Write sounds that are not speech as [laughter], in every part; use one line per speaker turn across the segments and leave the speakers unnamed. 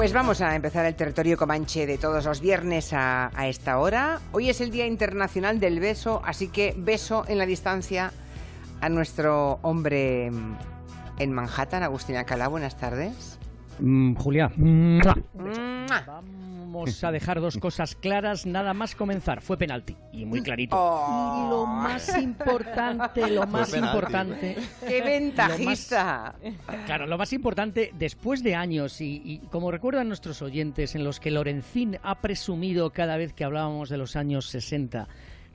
Pues vamos a empezar el territorio comanche de todos los viernes a, a esta hora. Hoy es el Día Internacional del Beso, así que beso en la distancia a nuestro hombre mm, en Manhattan, Agustín Alcalá. Buenas tardes.
Mm, Julia. Vamos a dejar dos cosas claras nada más comenzar. Fue penalti y muy clarito.
Oh.
Y lo más importante, lo más
penalti.
importante.
¡Qué ventajista!
Claro, lo más importante, después de años, y, y como recuerdan nuestros oyentes, en los que Lorenzín ha presumido cada vez que hablábamos de los años 60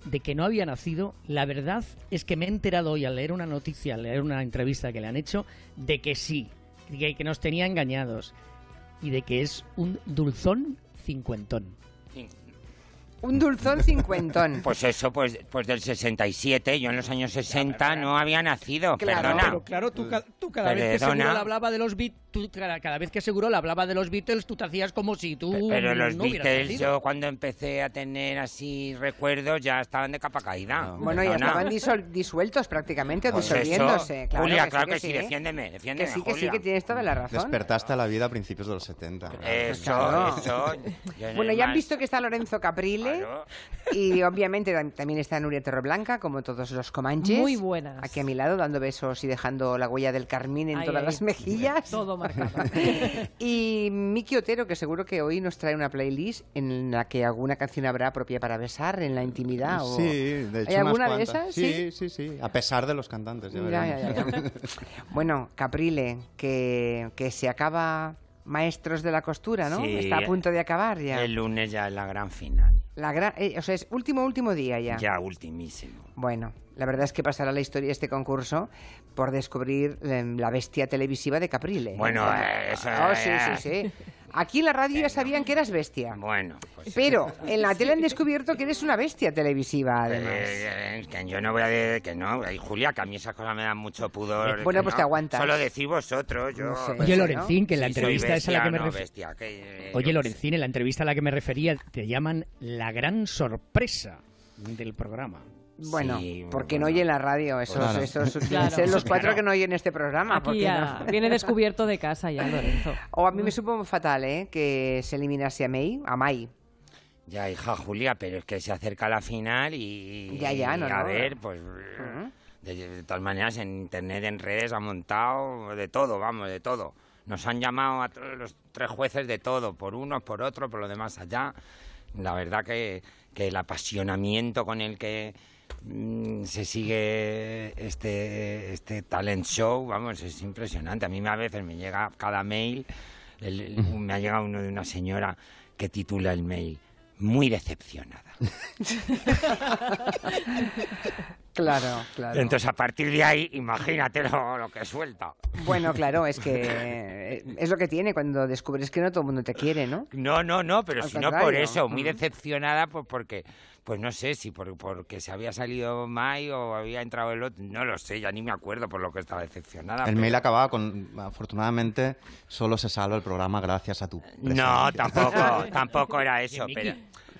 de que no había nacido, la verdad es que me he enterado hoy al leer una noticia, al leer una entrevista que le han hecho, de que sí, que, que nos tenía engañados y de que es un dulzón cincuentón.
Un dulzón cincuentón. [laughs]
Pues eso, pues, pues del 67, yo en los años 60 no había nacido,
Claro,
perdona.
Pero claro, tú, tú cada vez que
Perdona.
seguro le hablaba de los Beatles, cada, cada vez que seguro le hablaba de los Beatles, tú te hacías como si tú
Pero los
no
Beatles, yo cuando empecé a tener así recuerdos ya estaban de capa caída.
Bueno, ya
Perdona.
estaban disol- disueltos prácticamente,
Pues eso,
disolviéndose. Claro
Julia,
que
claro
sí,
que sí,
¿eh?
defiéndeme, defiéndeme,
Que sí, que sí, que tienes toda la razón.
Despertaste a la vida a principios de los 70.
Eso,
Claro.
eso. [laughs]
Bueno, ya han visto que está Lorenzo
Claro.
y obviamente tam- también está Nuria Torreblanca, como todos los comanches.
Muy buenas.
Aquí a mi lado, dando besos y dejando la huella del carmín en todas las mejillas.
Todo marcado. [laughs]
Y Miki Otero, que seguro que hoy nos trae una playlist en la que alguna canción habrá propia para besar en la intimidad. o-
Sí, de hecho.
¿Hay
unas
alguna de esas?
Sí, sí, sí. A pesar de los cantantes. Ya,
ya. Bueno, Caprile, que, que se acaba Maestros de la Costura, ¿no?
Sí,
Está a punto de acabar ya.
El lunes ya es la gran final.
La gran, eh, o sea, es último, último día ya.
Ya ultimísimo.
Bueno, la verdad es que pasará la historia de este concurso por descubrir eh, la bestia televisiva de Caprile.
Bueno, eh, eso
Oh, sí, sí, sí. Aquí en la radio ya sabían que eras bestia.
Bueno, pues...
Pero en la tele han descubierto que eres una bestia televisiva, además.
Eh, eh, que yo no voy a decir que no, Ay, Julia, que a mí esas cosas me dan mucho pudor.
Bueno, pues
no.
te aguantas.
Solo decís vosotros, yo.
No sé.
Oye, Lorenzín, que en la
Sí,
entrevista esa a la que me
bestia, no,
ref-
bestia, que, eh,
Oye, Lorenzín, en la entrevista a la que me refería, te llaman la gran sorpresa del programa.
Bueno,
Sí,
porque
bueno.
no oyen la radio, esos, [laughs]
Claro.
esos
Claro.
ser los cuatro
Claro.
que no oyen este programa.
Aquí ya
no- [laughs]
viene descubierto de casa ya, Lorenzo.
O a mí me supo fatal, ¿eh? Que se eliminase a May, a May.
Ya, hija Julia, pero es que se acerca la final y.
Ya, ya, no,
y a
no.
ver, pues. De, de todas maneras, en internet, en redes, ha montado de todo, vamos, de todo. Nos han llamado a todos los tres jueces de todo, por uno, por otro, por lo demás allá. La verdad que, que el apasionamiento con el que mm, se sigue este, este talent show, vamos, es impresionante. A mí a veces me llega cada mail, el- el- me ha llegado uno de una señora que titula el mail, muy decepcionada. [laughs]
Claro, claro.
Entonces, a partir de ahí, imagínate lo, lo que suelta.
Bueno, claro, es que [laughs] eh, es lo que tiene cuando descubres que no todo el mundo te quiere, ¿no?
No, no, no, pero si no por eso, muy
Mm.
decepcionada, pues porque, pues no sé, si por, porque se había salido Mai o había entrado el otro, no lo sé, ya ni me acuerdo por lo que estaba decepcionada.
El
pero-
mail acababa con, afortunadamente, solo se salva el programa gracias a tu
No,
presencia".
tampoco, [laughs] tampoco era eso, pero,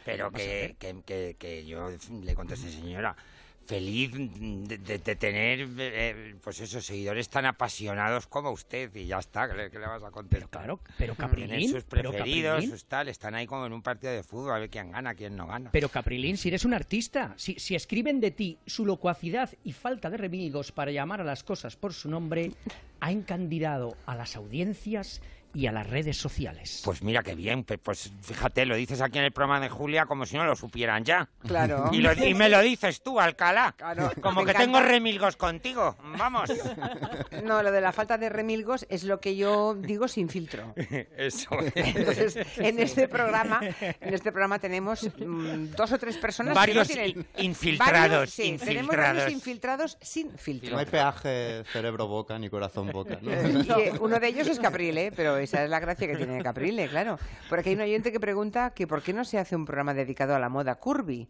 pero que, que, que- que yo le contesté, señora, feliz de, de- de tener, eh, pues esos seguidores tan apasionados como usted, y ya está, ¿qué le, qué le vas a contestar?
Claro, pero Caprilín,
sus
pero
preferidos, sus tal, están ahí como en un partido de fútbol, a ver quién gana, quién no gana.
pero Caprilín, si eres un artista, si, si escriben de ti su locuacidad y falta de remilgos para llamar a las cosas por su nombre, ha encandilado a las audiencias y a las redes sociales.
Pues mira qué bien, pues fíjate, lo dices aquí en el programa de Julia como si no lo supieran ya.
Claro.
Y, lo- y me lo dices tú, Alcalá.
Claro,
Como
me
que
encanta.
tengo remilgos contigo. Vamos.
No, lo de la falta de remilgos es lo que yo digo sin filtro. [laughs]
Eso.
Entonces, en este programa, en este programa tenemos mm, dos o tres personas
Varios
que no tienen
in- infiltrados,
varios, sí, tenemos varios
infiltrados.
infiltrados sin filtro.
No hay peaje cerebro-boca ni corazón-boca. ¿no? [laughs]
Y, eh, uno de ellos es Caprile, pero esa es la gracia que tiene Caprile, claro. Por aquí hay un oyente que pregunta que por qué no se hace un programa dedicado a la moda curvy.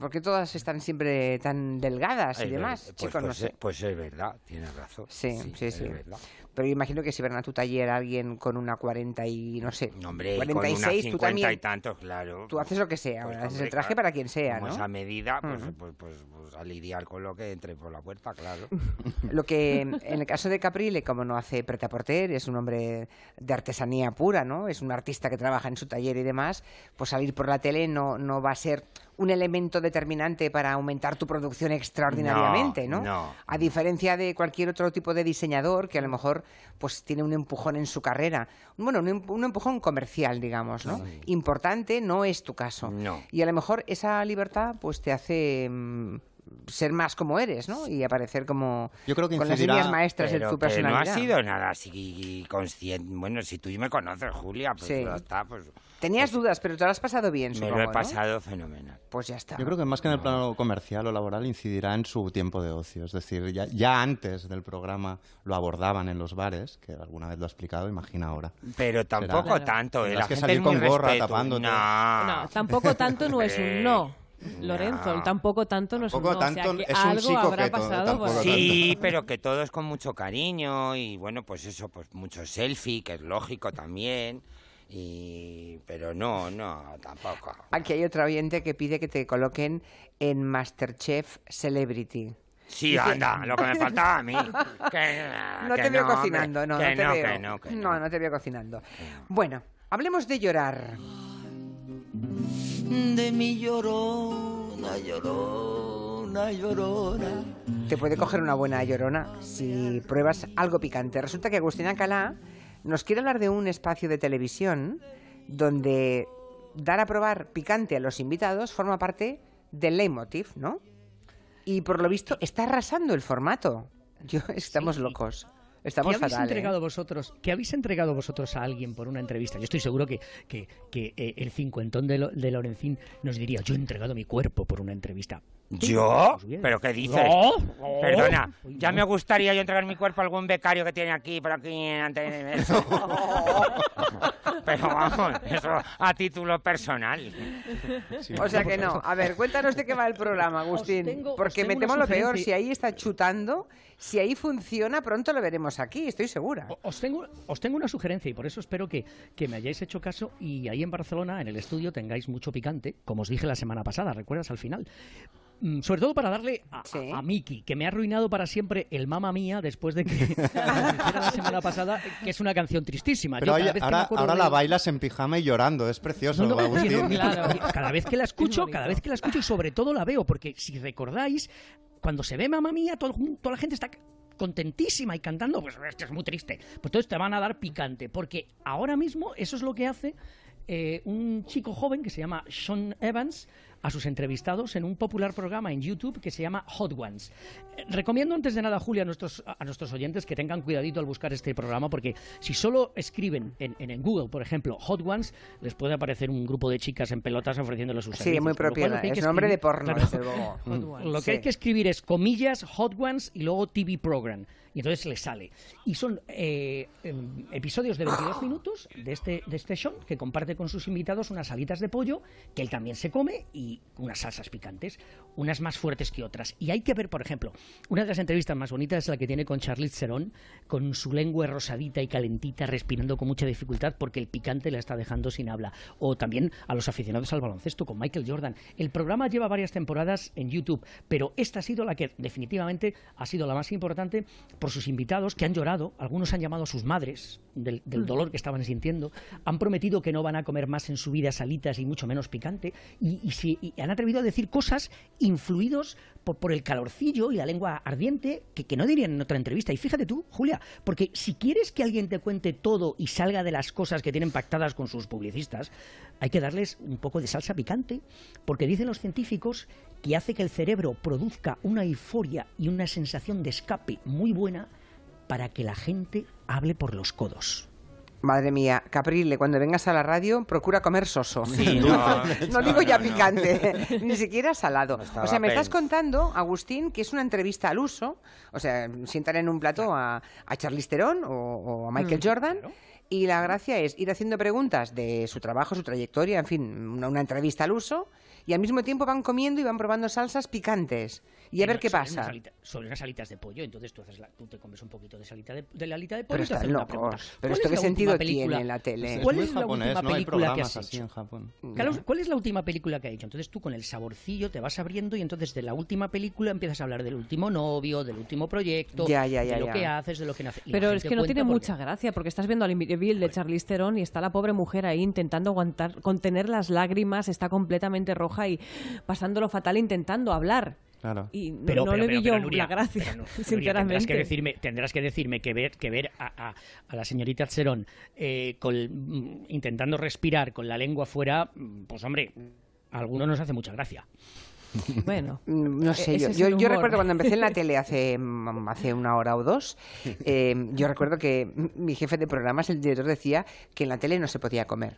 Porque todas están siempre tan delgadas y
Es
demás,
pues,
chicos,
pues,
no sé.
pues es verdad, tienes razón.
Sí, sí, sí.
verdad.
Pero imagino que si van a tu taller alguien con una 40 y no sé,
No, Hombre,
46,
con una
tú
50
también
y tantos, claro.
tú haces lo que sea,
Pues,
haces
hombre,
el traje
claro,
para quien sea, ¿no?
esa medida, pues, pues, pues, pues a lidiar con lo que entre por la puerta, claro. [laughs]
Lo que en el caso de Caprile, como no hace preta porter, es un hombre de artesanía pura, ¿no? Es un artista que trabaja en su taller y demás, pues salir por la tele no, no va a ser un elemento determinante para aumentar tu producción extraordinariamente, ¿no?
No, no.
A diferencia de cualquier otro tipo de diseñador que a lo mejor pues tiene un empujón en su carrera. Bueno, un, em- un empujón comercial, digamos, ¿no? Importante no es tu caso.
No.
Y a lo mejor esa libertad pues te hace mm, ser más como eres, ¿no? Y aparecer como
Yo creo que
con las líneas maestras de tu
que no
personalidad.
ha sido nada así consciente. Bueno, si tú me conoces, Julia, pues
Sí.
está, pues
Tenías dudas, pero te lo has pasado bien,
me lo he
¿no?
pasado fenomenal.
Pues ya está.
Yo creo que más que en el plano comercial o laboral incidirá en su tiempo de ocio. Es decir, ya, ya antes del programa lo abordaban en los bares, que alguna vez lo ha explicado, imagina ahora.
Pero tampoco tanto, ¿eh? La
que
gente
salir
es muy
con gorra, tapándote.
No,
No, tampoco tanto no es un no. Lorenzo, tampoco tanto no un
Tampoco
no. o sea,
tanto
que
es un
algo
sí
habrá
¿eh?
pasado por.
Sí, pero que todo es con mucho cariño y bueno, pues eso, pues mucho selfie, que es lógico también. Y pero no, no, tampoco.
Aquí hay otro oyente que pide que te coloquen en Masterchef Celebrity.
Sí,
Dice-
anda, [laughs] lo que me faltaba a mí. [laughs] Que,
No
que
te veo cocinando, no,
que
no te
no,
veo.
que no, que
no, no te veo cocinando. Bueno, hablemos de llorar.
de mi llorona, llorona, llorona.
Te puede coger una buena llorona si pruebas algo picante. Resulta que Agustina Calá nos quiere hablar de un espacio de televisión donde dar a probar picante a los invitados forma parte del leitmotiv, ¿no? Y por lo visto está arrasando el formato. Yo, [laughs] estamos locos. Estamos
¿Qué habéis
fatal, ¿eh?
entregado vosotros? ¿Qué habéis entregado vosotros a alguien por una entrevista? Yo estoy seguro que, que, que, eh, el cincuentón de, Lo- de Lorencín nos diría, yo he entregado mi cuerpo por una entrevista.
¿Yo? ¿Pero qué dices?
No,
Perdona,
no.
ya me gustaría yo entregar mi cuerpo a algún becario que tiene aquí, por aquí, ante eso. [laughs] Pero vamos, eso a título personal.
O sea que no. A ver, cuéntanos de qué va el programa, Agustín.
tengo-
porque me temo lo peor. Si ahí está chutando, si ahí funciona, pronto lo veremos aquí, estoy segura.
Os tengo, os tengo una sugerencia y por eso espero que, que me hayáis hecho caso y ahí en Barcelona, en el estudio, tengáis mucho picante, como os dije la semana pasada, ¿recuerdas al final? Mm, Sobre todo para darle a,
Sí.
a, a Miki, que me ha arruinado para siempre el Mamma Mía después de que [laughs] la semana pasada, que es una canción tristísima.
Pero
Yo
ahora,
acuerdo
ahora
de-
la bailas en pijama y llorando, es precioso,
No, no, oye,
Agustín.
no,
Claro.
oye, Cada vez que la escucho, cada vez que la escucho y sobre todo la veo, porque si recordáis, cuando se ve Mamma Mía, todo, toda la gente está contentísima y cantando, pues esto es muy triste. Pues entonces te van a dar picante, porque ahora mismo eso es lo que hace eh, un chico joven que se llama Sean Evans a sus entrevistados en un popular programa en YouTube que se llama Hot Ones. Eh, Recomiendo antes de nada, Julia, a nuestros, a nuestros oyentes que tengan cuidadito al buscar este programa, porque si solo escriben en, en- en Google, por ejemplo, Hot Ones, les puede aparecer un grupo de chicas en pelotas ofreciéndoles sus
Sí,
servicios.
muy
Con lo
propio. Es
que
nombre de
escribir-
porno,
Claro.
desde luego. [laughs]
Hot Ones.
Lo que
Sí.
hay que escribir es comillas, hot ones y luego TV program. Y entonces le sale. Y son eh, em, episodios de 22 minutos de este, de este show que comparte con sus invitados unas alitas de pollo que él también se come y unas salsas picantes, unas más fuertes que otras. Y hay que ver, por ejemplo, una de las entrevistas más bonitas es la que tiene con Charlize Theron, con su lengua rosadita y calentita, respirando con mucha dificultad porque el picante la está dejando sin habla. O también a los aficionados al baloncesto con Michael Jordan. El programa lleva varias temporadas en YouTube, pero esta ha sido la que definitivamente ha sido la más importante por sus invitados que han llorado, algunos han llamado a sus madres del, del dolor que estaban sintiendo, han prometido que no van a comer más en su vida salitas y mucho menos picante, y, y si- y han atrevido a decir cosas influidos por, por el calorcillo y la lengua ardiente que, que no dirían en otra entrevista. Y fíjate tú, Julia, porque si quieres que alguien te cuente todo y salga de las cosas que tienen pactadas con sus publicistas, hay que darles un poco de salsa picante, porque dicen los científicos que hace que el cerebro produzca una euforia y una sensación de escape muy buena para que la gente hable por los codos.
Madre mía, Caprile, cuando vengas a la radio, procura comer soso.
Sí, [laughs] no,
No digo ya picante, [laughs] ni siquiera salado. O sea, me estás contando, Agustín, que es una entrevista al uso. O sea, sientan en un plato a, a Charlize Theron o, o a Michael Jordan y la gracia es ir haciendo preguntas de su trabajo, su trayectoria, en fin, una, una entrevista al uso, y al mismo tiempo van comiendo y van probando salsas picantes. Y a ver qué pasa.
alita- son unas alitas de pollo, entonces tú, haces la- tú te comes un poquito de, esa alita de, de la alita de pollo
Pero
y te
están
haces una
locos.
pregunta.
Pero
¿Cuál
esto
es
qué sentido
película-
tiene en la tele.
¿Cuál es la
japonés,
última
no
película que
programas
has
así
hecho?
en Japón.
Carlos, ¿cuál es la última película que ha hecho? Entonces tú con el saborcillo te vas abriendo y entonces de la última película empiezas a hablar del último novio, del último proyecto,
Ya, ya, ya,
de lo
ya.
que haces, de lo que no haces.
Pero es que no tiene
porque-
mucha gracia, porque estás viendo al Bill de Charlize Theron y está la pobre mujer ahí intentando aguantar, contener las lágrimas, está completamente roja y pasándolo fatal intentando hablar.
Claro.
Y no-
Pero,
no
pero,
le
pero,
vi yo
pero, Nuria,
la gracia,
pero, no, [laughs] Nuria,
sinceramente.
tendrás que decirme, tendrás que decirme que ver, que ver a, a- a la señorita Cherón eh, con- mm, intentando respirar con la lengua fuera, pues hombre, a algunos nos hace mucha gracia. [laughs]
Bueno,
No sé,
ese
yo, yo, recuerdo cuando empecé en la [laughs] tele hace, mm, hace una hora o dos, eh, yo recuerdo que mi jefe de programas, el director, decía que en la tele no se podía comer,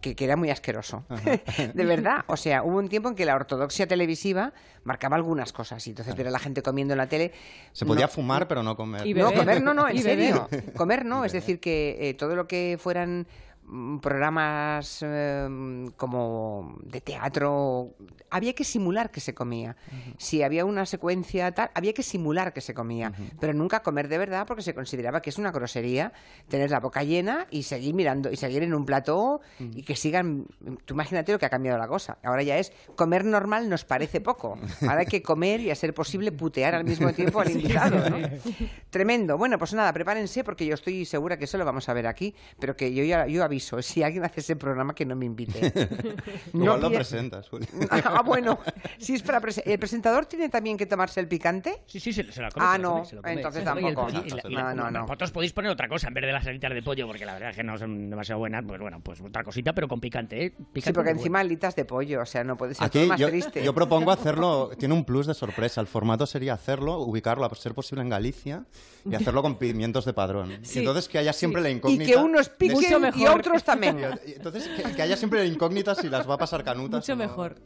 que, que era muy asqueroso. [laughs] de verdad, o sea, hubo un tiempo en que la ortodoxia televisiva marcaba algunas cosas y entonces ver a la gente comiendo en la tele...
Se podía
no-
fumar, pero no comer.
Y
No, comer no, no, en serio. Comer no, es decir, que eh, todo lo que fueran programas eh, como de teatro, había que simular que se comía. Si había una secuencia tal, había que simular que se comía, pero nunca comer de verdad porque se consideraba que es una grosería tener la boca llena y seguir mirando y seguir en un plató y que sigan. Tú imagínate lo que ha cambiado la cosa. Ahora ya es comer normal nos parece poco. Ahora hay que comer y a ser posible putear al mismo tiempo al invitado. ¿no? [laughs] Tremendo. Bueno, pues nada, prepárense porque yo estoy segura que eso lo vamos a ver aquí, pero que yo ya yo aviso, si alguien hace ese programa que no me invite. [laughs]
Igual lo presentas, Juli. [laughs]
Ah, bueno, si es para prese- ¿El presentador tiene también que tomarse el picante?
Sí, sí, se, se la come.
Ah,
se la
no,
come.
entonces
Se come. Y
tampoco.
y la- y la-
No, no, no.
Vosotros podéis poner otra cosa en vez de las alitas de pollo, porque la verdad es que no son demasiado buenas. Pues bueno, pues otra cosita, pero con picante, ¿eh? Picante
Sí, porque encima
bueno.
alitas de pollo, o sea, no puede ser
Aquí
todo más
yo,
triste.
yo propongo hacerlo, tiene un plus de sorpresa. El formato sería hacerlo, ubicarlo a ser posible en Galicia y [laughs] hacerlo con pimientos de padrón. Y
Sí,
entonces que haya siempre la
y
incógnita.
que unos piquen y
mejor.
Otros también.
y Entonces que, que haya siempre la incógnita si las va a pasar canutas.
mucho
no.
mejor.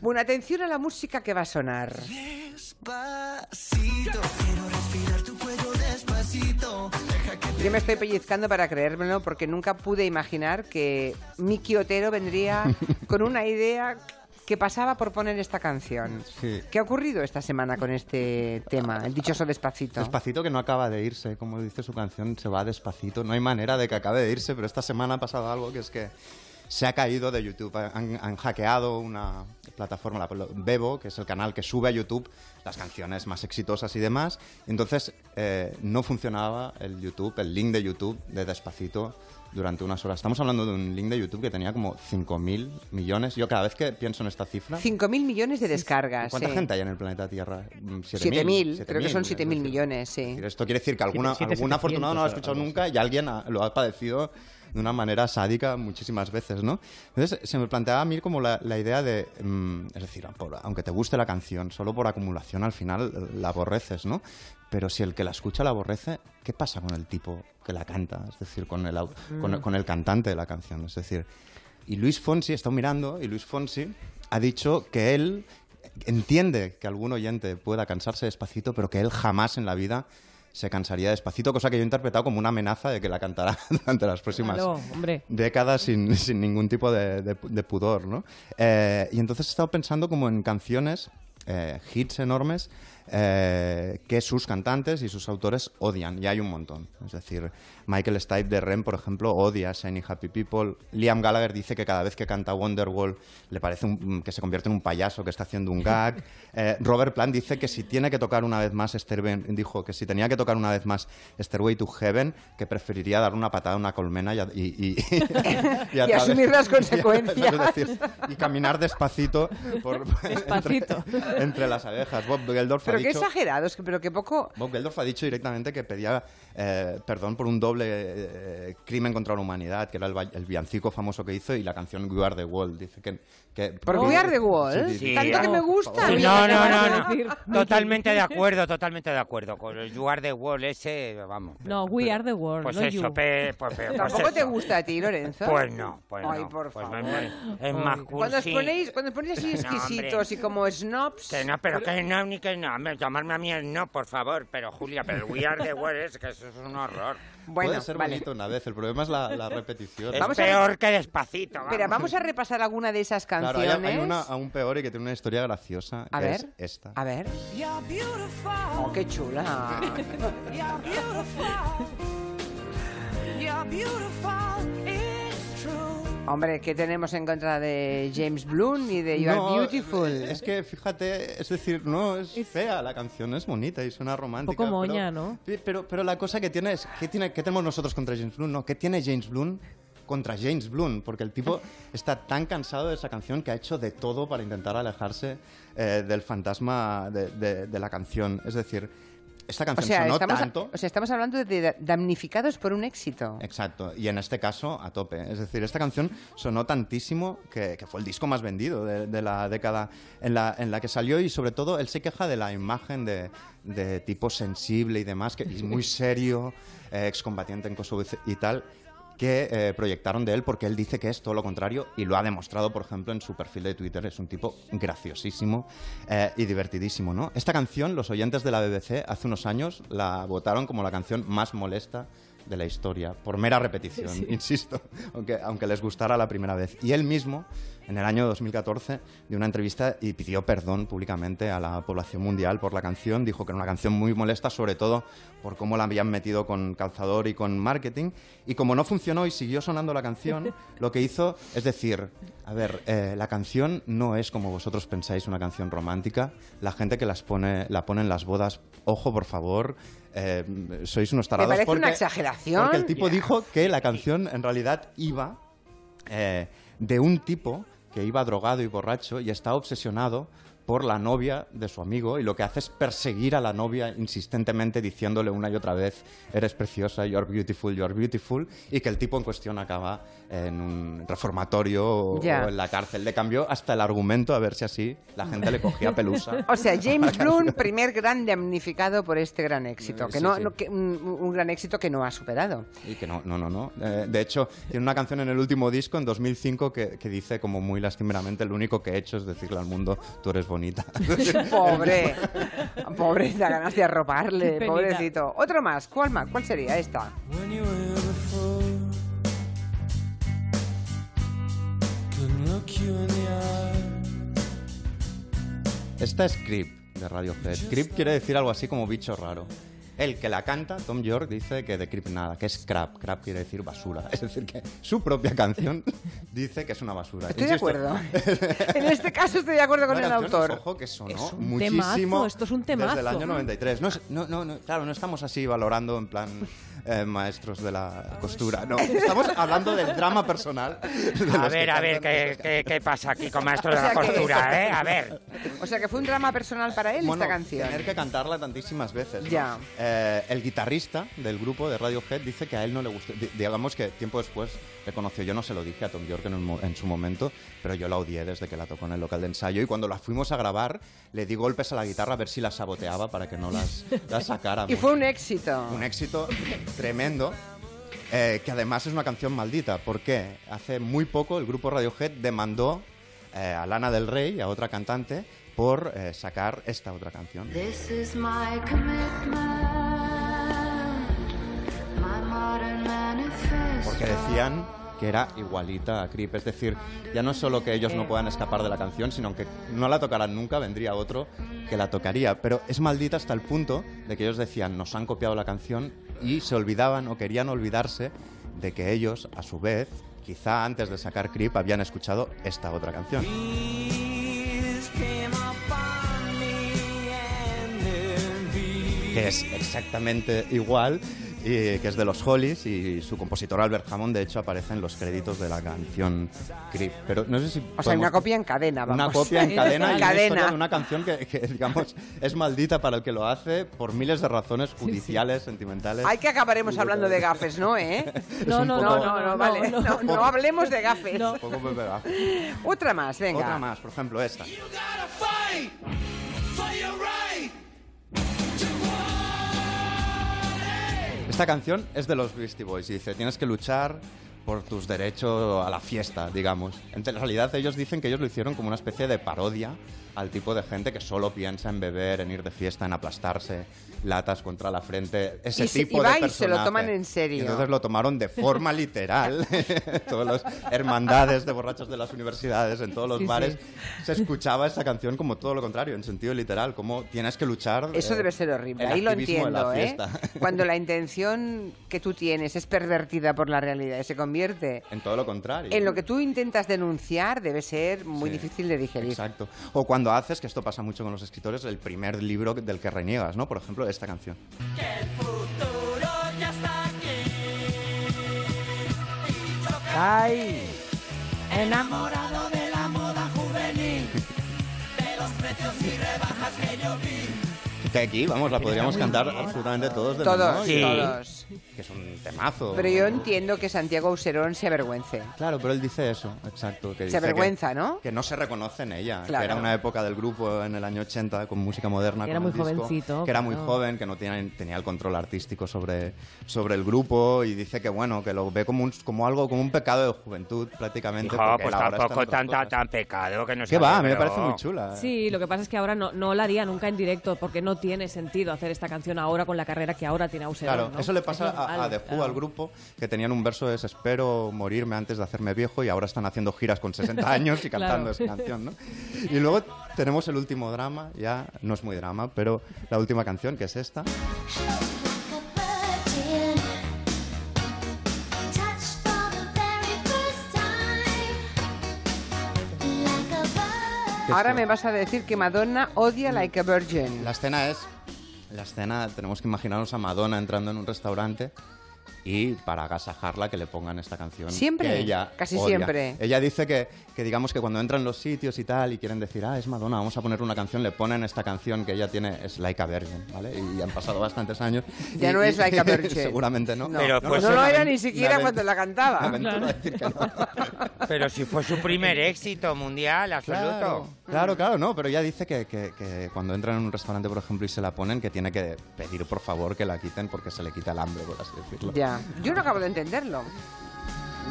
Bueno, atención a la música que va a sonar.
Despacito, quiero respirar tu cuello despacito. Deja que
Yo me estoy pellizcando para creérmelo porque nunca pude imaginar que Miki Otero vendría con una idea que pasaba por poner esta canción.
Sí.
¿Qué ha ocurrido esta semana con este tema, el dichoso despacito?
Despacito que no acaba de irse, como dice su canción, se va despacito. No hay manera de que acabe de irse, pero esta semana ha pasado algo que es que se ha caído de YouTube. Han, han hackeado una plataforma, la Bebo, que es el canal que sube a YouTube las canciones más exitosas y demás. Entonces eh, no funcionaba el YouTube, el link de YouTube de Despacito durante unas horas. Estamos hablando de un link de YouTube que tenía como 5.000 millones. Yo cada vez que pienso en esta cifra...
5.000 millones de descargas.
¿Cuánta
sí.
gente hay en el planeta Tierra? Mm,
7.000, creo que son
7.000,
7.000
es decir,
millones, sí.
Esto quiere decir que alguna,
Siete- siete-
algún afortunado no lo ha
700
escuchado nunca y alguien ha- lo ha padecido de una manera sádica muchísimas veces, ¿no? Entonces se me planteaba a mí como la, la idea de, mm, es decir, por- aunque te guste la canción, solo por acumulación al final la aborreces, ¿no? Pero si el que la escucha la aborrece, ¿qué pasa con el tipo que la canta? Es decir, con el, au- con, con el cantante de la canción. Es decir, y Luis Fonsi, estado mirando, y Luis Fonsi ha dicho que él entiende que algún oyente pueda cansarse despacito, pero que él jamás en la vida se cansaría despacito, cosa que yo he interpretado como una amenaza de que la cantará [laughs] durante las próximas décadas sin, sin ningún tipo de, de- de pudor, ¿no? Eh, y entonces he estado pensando como en canciones, eh, hits enormes, eh, que sus cantantes y sus autores odian, y hay un montón. Es decir, Michael Stipe de Rem, por ejemplo, odia Shiny Happy People. Liam Gallagher dice que cada vez que canta Wonderwall le parece un- que se convierte en un payaso que está haciendo un gag. [laughs] Eh, Robert Plant dice que si tiene que tocar una vez más Stairway, dijo que si tenía que tocar una vez más Stairway to Heaven, que preferiría dar una patada a una colmena y, [laughs]
asumir las [laughs] consecuencias.
decir, y caminar despacito por,
Despacito.
Entre, entre las abejas. Bob Geldorf
Pero qué
dicho...
exagerados, pero que poco...
Bob Geldorf ha dicho directamente que pedía eh, perdón por un doble eh, crimen contra la humanidad, que era el, el villancico famoso que hizo y la canción We Are the World. Dice que. que
¿Por We Are the Wall?
Sí, sí,
Tanto
sí.
que me gusta.
No,
¿qué
no, no, no. Totalmente de acuerdo, totalmente de acuerdo. Con el You Are the World ese, vamos.
No, We Are the World,
Pues
no
eso,
You.
pe- pues, pe- pues
¿Tampoco te
eso.
gusta a ti, Lorenzo?
Pues no, pues
Ay,
no.
por
pues
favor.
Es, es más
Cuando os
cursi.
ponéis, cuando os ponéis así exquisitos y como snobs...
Que no, pero que no, ni que no. Hombre, llamarme a mí el no, por favor. Pero Julia, pero el We Are the World es que eso es un horror. [laughs]
Bueno,
Puede ser
vale.
bonito una vez, el problema es la, la [laughs] repetición.
Es
Vamos a-
peor que despacito. vamos.
Pero vamos a repasar alguna de esas
Claro,
canciones.
hay, hay una aún peor y que tiene una historia graciosa,
A
que
ver,
es esta.
a ver.
You're beautiful.
Oh, qué chula. [laughs] Hombre, ¿qué tenemos en contra de James Blunt y de You Are Beautiful?
Es que fíjate, es decir, no es fea la canción, es bonita y suena romántica.
Poco moña,
pero,
¿no?
Pero, pero la cosa que tiene es, ¿qué, tiene, ¿qué tenemos nosotros contra James Blunt? No, ¿qué tiene James Blunt contra James Blunt? Porque el tipo [laughs] está tan cansado de esa canción que ha hecho de todo para intentar alejarse eh, del fantasma de, de- de la canción. Es decir, esta
O
canción
sea,
sonó
estamos,
tanto...
o sea, estamos hablando de damnificados por un éxito.
Exacto, y en este caso a tope. Es decir, esta canción sonó tantísimo que, que fue el disco más vendido de, de la década en la, en la que salió y sobre todo él se queja de la imagen de, de tipo sensible y demás, que es muy serio, eh, excombatiente en Kosovo y tal que eh, proyectaron de él porque él dice que es todo lo contrario y lo ha demostrado, por ejemplo, en su perfil de Twitter. Es un tipo graciosísimo eh, y divertidísimo, ¿no? Esta canción, los oyentes de la BBC hace unos años la votaron como la canción más molesta de la historia, por mera repetición, [laughs] insisto, aunque, aunque les gustara la primera vez. Y él mismo, en el año 2014, dio una entrevista y pidió perdón públicamente a la población mundial por la canción. Dijo que era una canción muy molesta, sobre todo por cómo la habían metido con calzador y con marketing. Y como no funcionó y siguió sonando la canción, [laughs] lo que hizo es decir, a ver, eh, la canción no es como vosotros pensáis una canción romántica. La gente que las pone, la pone en las bodas, ojo por favor, eh, sois unos tarados.
parece
porque,
una exageración.
Porque el tipo dijo que la canción en realidad iba eh, de un tipo que iba drogado y borracho y está obsesionado por la novia de su amigo y lo que hace es perseguir a la novia insistentemente diciéndole una y otra vez eres preciosa, you're beautiful, you're beautiful y que el tipo en cuestión acaba en un reformatorio o,
Ya.
o en la cárcel. Le cambió hasta el argumento a ver si así la gente le cogía pelusa. [laughs]
O sea, James [laughs] Blunt, primer gran damnificado por este gran éxito, que
Sí,
no,
sí.
no- que- un, un gran éxito que no ha superado.
Y que no, no, no, no. Eh, de hecho, tiene una canción en el último disco, en 2005, que, que dice como muy lastimeramente, lo único que he hecho es decirle al mundo, tú eres bonita. [laughs]
Pobre, pobre, da ganas de arroparle, pobrecito. Otro más, ¿cuál más? ¿Cuál sería esta?
Esta es Creep, de Radiohead. Creep quiere decir algo así como bicho raro. El que la canta, Tom York, dice que de Creep nada, que es crap. Crap quiere decir basura. [laughs] Es decir, que su propia canción [laughs] dice que es una basura.
Estoy de
Insisto,
acuerdo. [laughs] En este caso estoy de acuerdo con
Una
el autor.
Ojo, que sonó
Es un
muchísimo.
temazo, esto es un temazo.
Desde el año 93. No, no, no, no, claro, no estamos así valorando en plan eh, maestros de la costura. No, estamos hablando del drama personal. de
A ver, a ver, ¿qué, qué, qué pasa aquí con maestros
O
de la
sea que-
costura, eh? A ver.
O sea, que fue un drama personal para él
Bueno,
esta canción.
Tener que cantarla tantísimas veces. ¿no?
Ya.
Eh, el guitarrista del grupo de Radiohead dice que a él no le gustó. Di- Digamos que tiempo después le conoció. Yo no se lo dije a Tom York en, un mo- en su momento, pero yo la odié desde que la tocó en el local de ensayo. Y cuando la fuimos a grabar, le di golpes a la guitarra a ver si la saboteaba para que no las, las sacáramos. [laughs]
Y fue un éxito.
un éxito tremendo. eh, que además es una canción maldita. ¿Por qué? Hace muy poco el grupo Radiohead demandó eh, a Lana del Rey a otra cantante por eh, sacar esta otra canción.
This is my commitment, my modern manifesto.
Porque decían que era igualita a Creep. Es decir, ya no es solo que ellos no puedan escapar de la canción, sino que no la tocarán nunca, vendría otro que la tocaría. Pero es maldita hasta el punto de que ellos decían, nos han copiado la canción y se olvidaban o querían olvidarse de que ellos, a su vez, quizá antes de sacar Creep, habían escuchado esta otra canción. Que es exactamente igual, y que es de los Hollies, y su compositor Albert Hammond, de hecho, aparece en los créditos de la canción Creep. Pero no sé si...
O sea,
podemos-
una copia en cadena, vamos.
Una copia en [laughs] cadena y
En
una
cadena.
historia de una canción que, que, digamos, es maldita para el que lo hace por miles de razones judiciales, sentimentales.
Hay que acabaremos hablando de gafes, ¿no, eh? [laughs]
No, no,
poco-
No, no, no, vale. No, no hablemos de gafes.
No.
Un poco Pepe Gajo.
Otra más, venga.
Otra más, por ejemplo, esta. Esta canción es de los Beastie Boys y dice, tienes que luchar por tus derechos a la fiesta, digamos. En realidad ellos dicen que ellos lo hicieron como una especie de parodia al tipo de gente que solo piensa en beber, en ir de fiesta, en aplastarse latas contra la frente, ese
Y
tipo
y va
de
y se lo
personaje.
toman en serio.
Y entonces lo tomaron de forma [laughs] literal. [laughs] Todas las hermandades de borrachos de las universidades, en todos los
Sí, sí.
bares, se escuchaba esa canción como todo lo contrario, en sentido literal, como tienes que luchar.
Eso
eh,
debe ser horrible, ahí lo entiendo, ¿eh? [laughs] Cuando la intención que tú tienes es pervertida por la realidad y se convierte
En todo lo contrario.
en lo que tú intentas denunciar, debe ser muy
Sí,
difícil de digerir.
Exacto. O cuando haces, que esto pasa mucho con los escritores, el primer libro del que reniegas, ¿no? Por ejemplo, esta canción.
Ay,
Enamorado de la moda juvenil, de los precios y rebajas que yo vi.
Que aquí, vamos, la podríamos cantar absolutamente todos de
todos,
memoria.
todos.
Que es un temazo.
Pero yo entiendo que Santiago Auserón se avergüence.
Claro, pero él dice eso, exacto. Que
Se
dice
avergüenza,
que-
¿no?
Que no se reconoce en ella.
Claro.
Que era una época del grupo en el año 80 con música moderna.
Que era
con
muy
disco,
jovencito,
Que era muy
claro.
joven, que no tenía, tenía el control artístico sobre, sobre el grupo y dice que, bueno, que lo ve como, un, como algo, como un pecado de juventud prácticamente.
Hijo, pues tampoco
otras
tan, tan,
cosas.
tan pecado que no
¿Qué va? A mí me parece muy chula.
Sí, lo que pasa es que ahora no, no la haría nunca en directo porque no tiene sentido hacer esta canción ahora con la carrera que ahora tiene Auserón.
Claro,
¿no?
eso le
Es
pasa a,
normal,
a The Who, al grupo, que tenían un verso de espero morirme antes de hacerme viejo y ahora están haciendo giras con 60 [laughs] años y cantando
Claro.
esa canción, ¿no? Y luego tenemos el último drama, ya no es muy drama, pero la última canción, que es esta.
Ahora
es-
me vas a decir que Madonna odia Like a Virgin.
La escena es... La escena, tenemos que imaginarnos a Madonna entrando en un restaurante y para agasajarla que le pongan esta canción.
¿Siempre?
que ella
Casi
odia.
siempre.
Ella dice que, que digamos que cuando entran los sitios y tal y quieren decir, ah, es Madonna, vamos a poner una canción, le ponen esta canción que ella tiene, es Like a Virgin, ¿vale? Y han pasado bastantes años.
Ya
y-
no es
y-
Like a Virgin.
Seguramente no.
No,
Pero
no,
pues
no lo era ni siquiera cuando la cantaba.
a decir que no. [laughs]
Pero si fue su primer éxito mundial, absoluto.
Claro, claro, claro, no, pero ella dice que, que- que cuando entran en un restaurante, por ejemplo, y se la ponen, que tiene que pedir por favor que la quiten porque se le quita el hambre, por así decirlo.
Ya, yo no acabo de entenderlo.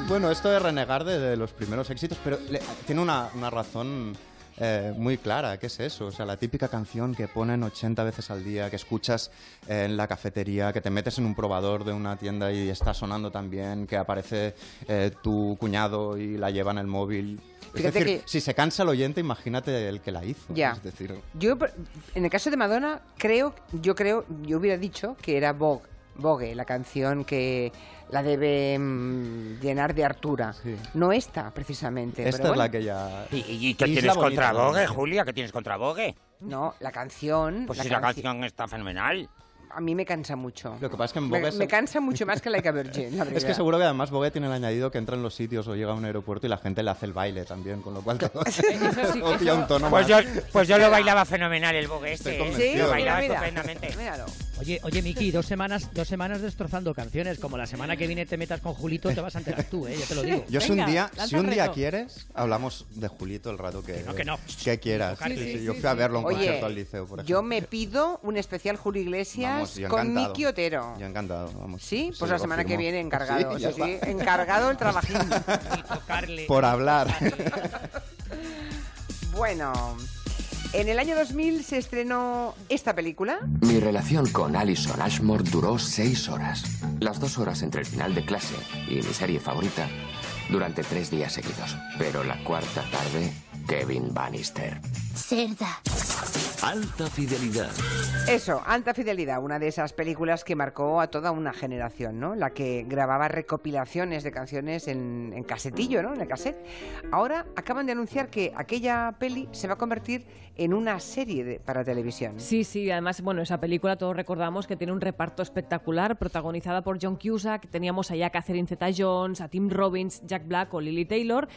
Bueno, esto de renegar de, de los primeros éxitos, pero le- tiene una, una razón eh, muy clara, ¿qué es eso? O sea, la típica canción que ponen 80 veces al día, que escuchas eh, en la cafetería, que te metes en un probador de una tienda y está sonando también, que aparece eh, tu cuñado y la lleva en el móvil. Es decir,
que-
si se cansa el oyente, imagínate el que la hizo.
Ya.
Es decir,
Yo, por- en el caso de Madonna, creo, yo creo, yo hubiera dicho que era Vogue, Vogue la canción que la debe mm, llenar de Artura.
Sí.
No esta, precisamente.
esta
pero
es la que ya...
¿Y, y qué
Isla
tienes
Bonita,
contra. Vogue, Julia? ¿Qué tienes contra Vogue?
No, la canción.
Pues
la
si la
canci-
canción está fenomenal.
A mí me cansa mucho.
Lo que pasa es que en
me,
se-
me cansa mucho [laughs] más que Like a Virgin, la
Es que seguro que además Vogue tiene el añadido que entra en los sitios o llega a un aeropuerto y la gente le hace el baile también, con lo cual todo
sí, [laughs]
todo pilla un tono
Pues
más.
yo, pues yo lo bailaba fenomenal el Vogue
Estoy
este. ¿eh?
Sí,
Lo bailaba
mira.
estupendamente.
Míralo.
Oye, oye, Miki, dos semanas, dos semanas destrozando canciones. Como la semana que viene te metas con Julito, te vas a enterar tú, ¿eh? Ya te lo digo.
Yo si un día, si un día quieres, hablamos de Julito el rato que,
no, que no.
que quieras.
Sí,
Sí,
sí,
sí, yo
sí,
fui a
sí.
verlo a un
Oye,
concierto al liceo, por ejemplo.
yo me pido un especial Julio Iglesias
Vamos, yo
con. Miki Otero.
Yo encantado, vamos.
Sí, pues la semana que viene encargado.
Sí,
Sí,
ya
sí,
está.
encargado el trabajín. [laughs]
Y tocarle.
Por hablar. [laughs]
bueno, en el año 2000 se estrenó esta película.
Mi relación con Alison Ashmore duró seis horas. Las dos horas entre el final de clase y mi serie favorita durante tres días seguidos. Pero la cuarta tarde, Kevin Bannister.
Cerda.
Alta fidelidad.
Eso, Alta Fidelidad, una de esas películas que marcó a toda una generación, ¿no? La que grababa recopilaciones de canciones en, en casetillo, ¿no? En el cassette. Ahora acaban de anunciar que aquella peli se va a convertir en una serie de- para televisión.
Sí, sí, además, bueno, esa película todos recordamos que tiene un reparto espectacular, protagonizada por John Cusack, teníamos allá a Catherine Zeta-Jones, a Tim Robbins, Jack Black o Lily Taylor.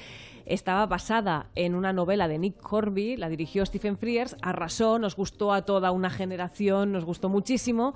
Estaba basada en una novela de Nick Horby, la dirigió Stephen Frears, arrasó, nos gustó a toda una generación, nos gustó muchísimo.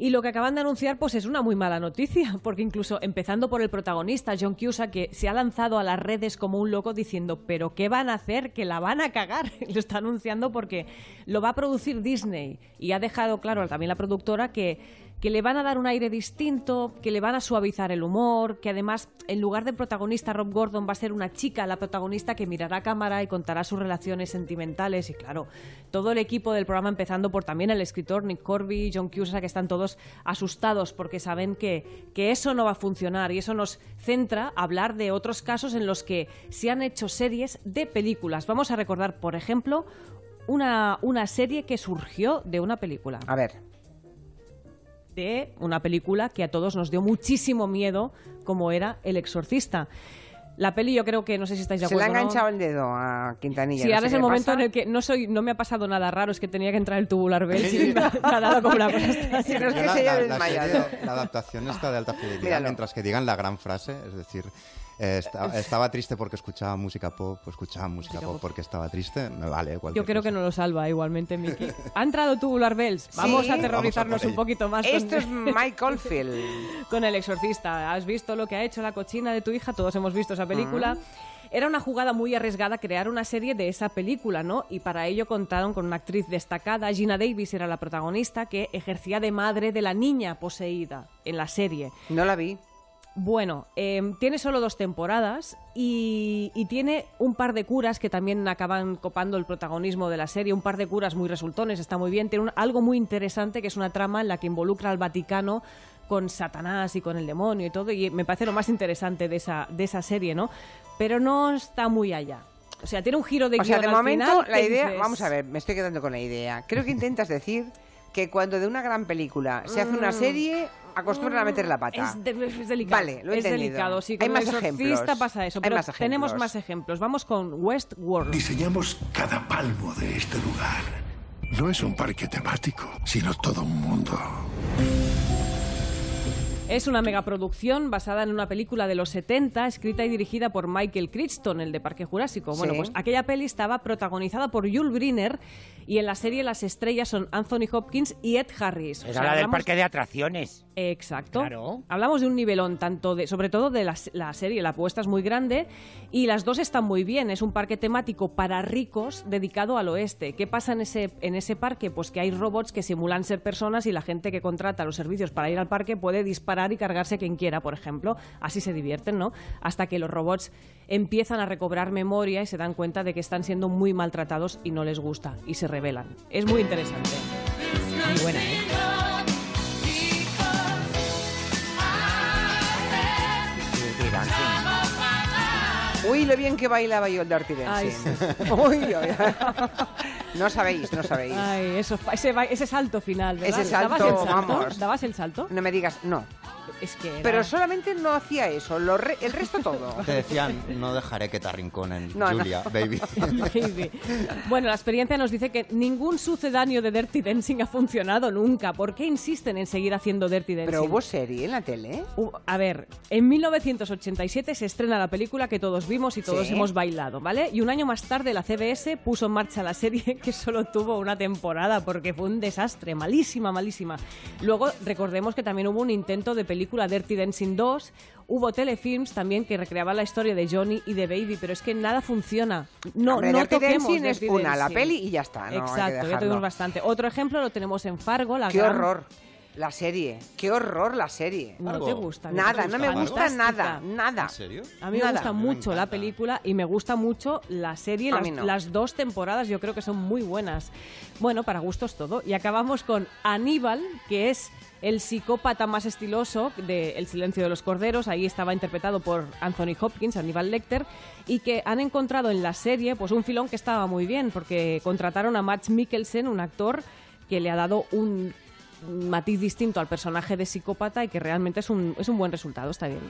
Y lo que acaban de anunciar pues es una muy mala noticia, [laughs] porque incluso empezando por el protagonista, John Cusack, que se ha lanzado a las redes como un loco diciendo, pero ¿qué van a hacer? Que la van a cagar. [laughs] lo está anunciando porque lo va a producir Disney y ha dejado claro también la productora que que le van a dar un aire distinto, que le van a suavizar el humor, que además en lugar de protagonista Rob Gordon va a ser una chica la protagonista que mirará a cámara y contará sus relaciones sentimentales y claro, todo el equipo del programa empezando por también el escritor Nick Corby, John Cusack, que están todos asustados porque saben que, que eso no va a funcionar y eso nos centra a hablar de otros casos en los que se han hecho series de películas. Vamos a recordar, por ejemplo, una, una serie que surgió de una película.
A ver.
De una película que a todos nos dio muchísimo miedo, como era El Exorcista. La peli yo creo que no sé si estáis de
Se le
acuerdo.
ha
¿no?
enganchado el dedo a Quintanilla.
Sí,
no
ahora es el momento
pasa.
en el que no soy, no me ha pasado nada raro, es que tenía que entrar el tubular bells y me, ha- me ha dado como una cosa [laughs] extraña.
Sí, no es
Yo
que
la,
se haya
la- la
desmayado.
serie- la adaptación está de alta fidelidad, [laughs]
Míralo.
mientras que digan la gran frase, es decir, eh, esta- [laughs] estaba triste porque escuchaba música pop, o escuchaba música pop porque estaba triste, me vale
Yo creo que no lo salva igualmente, Miki. [laughs] Ha entrado tubular bells. Vamos
Sí.
a aterrorizarnos
Vamos a por
un poquito más con-
Esto es [laughs] Mike Oldfield.
con el exorcista. ¿Has visto lo que ha hecho la cochina de tu hija? Todos hemos visto esa película. Era una jugada muy arriesgada crear una serie de esa película, ¿no? Y para ello contaron con una actriz destacada, Gina Davis era la protagonista, que ejercía de madre de la niña poseída en la serie.
No la vi.
Bueno, eh, tiene solo dos temporadas y, y tiene un par de curas que también acaban copando el protagonismo de la serie, un par de curas muy resultones, está muy bien. Tiene un- algo muy interesante que es una trama en la que involucra al Vaticano con Satanás y con el demonio y todo, y me parece lo más interesante de esa, de esa serie, ¿no? Pero no está muy allá. O sea, tiene un giro de
O sea, de momento
final
la idea...
dices,
Vamos a ver, me estoy quedando con la idea. Creo que intentas decir que cuando de una gran película se hace una serie, acostumbran a meter la pata.
Es, de- es delicado.
Vale, lo he
es
entendido.
delicado. Sí,
Hay más ejemplos.
pasa eso.
Hay
Pero
más ejemplos.
tenemos más ejemplos. Vamos con Westworld.
Diseñamos cada palmo de este lugar. No es un parque temático, sino todo un mundo.
Es una megaproducción basada en una película de los 70, escrita y dirigida por Michael Crichton, el de Parque Jurásico. Bueno,
Sí.
pues aquella peli estaba protagonizada por Yul Brynner y en la serie las estrellas son Anthony Hopkins y Ed Harris. O
Era
sea,
la del
hablamos-
parque de atracciones.
Exacto.
Claro.
Hablamos de un nivelón, tanto de, sobre todo de la, la serie, la apuesta es muy grande y las dos están muy bien. Es un parque temático para ricos dedicado al oeste. ¿Qué pasa en ese, en ese parque? Pues que hay robots que simulan ser personas y la gente que contrata los servicios para ir al parque puede disparar y cargarse a quien quiera, por ejemplo. Así se divierten, ¿no? Hasta que los robots empiezan a recobrar memoria y se dan cuenta de que están siendo muy maltratados y no les gusta y se rebelan. Es muy interesante.
Muy buena, ¿eh?
Uy, lo bien que bailaba yo el Dirty Dancing. Uy, uy. No sabéis, no sabéis.
Ay, eso, ese, ese salto final, ¿verdad?
Ese
¿Dabas
salto,
el salto?
vamos.
¿Dabas el salto?
No me digas, no.
Es que era-
Pero solamente no hacía eso, lo re- el resto todo. [laughs]
Te decían, no dejaré que te arrinconen,
No, no.
Julia, baby. [laughs]
Baby. Bueno, la experiencia nos dice que ningún sucedáneo de Dirty Dancing ha funcionado nunca. ¿Por qué insisten en seguir haciendo Dirty Dancing?
Pero hubo serie en la tele.
Uh, A ver, en 1987 se estrena la película que todos vimos y todos
Sí.
hemos bailado, ¿vale? Y un año más tarde la CBS puso en marcha la serie [laughs] que solo tuvo una temporada porque fue un desastre, malísima, malísima. Luego recordemos que también hubo un intento de película Dirty Dancing 2, hubo telefilms también que recreaban la historia de Johnny y de Baby, pero es que nada funciona. No,
Hombre,
no
Dirty
toquemos
Dancing es
Dirty
una, la
Dancing.
peli y ya está. No,
Exacto, ya tuvimos bastante. Otro ejemplo lo tenemos en Fargo, la
Qué
gran-
horror. La serie. Qué horror la serie.
No te gusta.
Nada,
te
no me gusta nada, nada.
¿En serio?
A mí me
Nada.
gusta
me
mucho la película y me gusta mucho la serie. Las,
no.
las dos temporadas yo creo que son muy buenas. Bueno, para gustos todo. Y acabamos con Aníbal, que es el psicópata más estiloso de El silencio de los corderos. Ahí estaba interpretado por Anthony Hopkins, Aníbal Lecter, y que han encontrado en la serie pues un filón que estaba muy bien, porque contrataron a Max Mikkelsen, un actor que le ha dado un matiz distinto al personaje de psicópata y que realmente es un, es un buen resultado, está bien.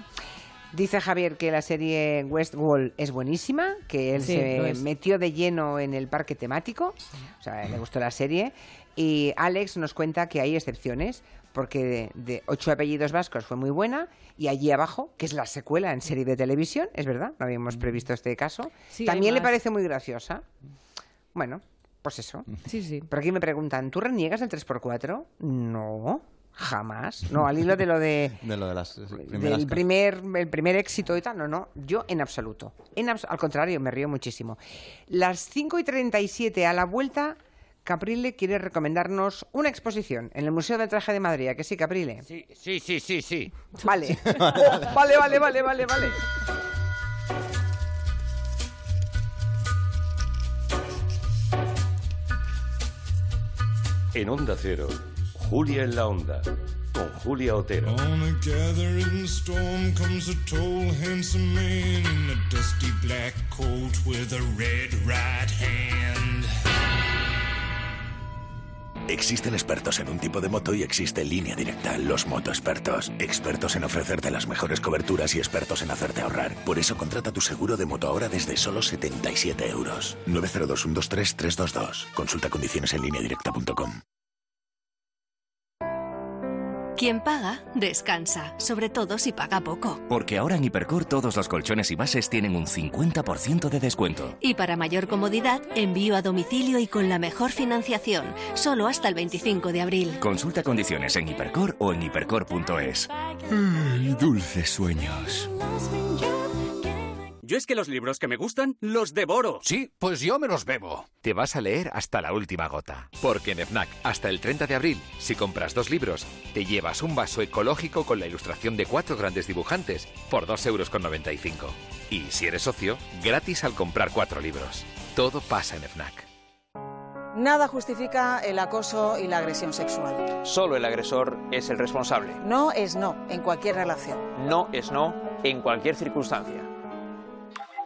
Dice Javier que la serie Westworld es buenísima, que él
Sí,
se metió de lleno en el parque temático, o sea, le gustó la serie. Y Alex nos cuenta que hay excepciones, porque de, ocho apellidos vascos fue muy buena, y allí abajo, que es la secuela en serie de televisión, es verdad, no habíamos previsto este caso,
Sí,
también le parece muy graciosa. Bueno, pues eso.
Sí, sí.
Por aquí me preguntan, ¿tú reniegas el 3x4? No, jamás. No, al hilo de lo de [laughs]
De lo de las primeras
del primer, el primer éxito y tal, no, no, yo en absoluto. En abs- al contrario, me río muchísimo. Las 5 y 37 a la vuelta, Caprile quiere recomendarnos una exposición en el Museo del Traje de Madrid. ¿A que sí, Caprile?
Sí, sí, sí, sí, sí. [laughs]
Vale. vale, vale, vale, vale, vale.
En Onda Cero, Julia en la Onda, con Julia Otero.
On a gathering storm comes a tall, handsome man in a dusty black coat with a red right hand.
Existen expertos en un tipo de moto y existe línea directa, los motoexpertos. Expertos en ofrecerte las mejores coberturas y expertos en hacerte ahorrar. Por eso contrata tu seguro de moto ahora desde solo 77 euros. 902-123-322. Consulta condiciones en línea directa.com.
Quien paga, descansa, sobre todo si paga poco.
Porque ahora en Hipercor todos los colchones y bases tienen un 50% de descuento.
Y para mayor comodidad, envío a domicilio y con la mejor financiación, solo hasta el 25 de abril.
Consulta condiciones en Hipercor o en hipercor.es. Ay, dulces sueños.
Yo es que los libros que me gustan los devoro.
Sí, pues yo me los bebo.
Te vas a leer hasta la última gota. Porque en FNAC, hasta el 30 de abril, si compras dos libros, te llevas un vaso ecológico con la ilustración de cuatro grandes dibujantes por 2,95 euros. Y si eres socio, gratis al comprar cuatro libros. Todo pasa en FNAC.
Nada justifica el acoso y la agresión sexual.
Solo el agresor es el responsable.
No es no en cualquier relación.
No es no en cualquier circunstancia.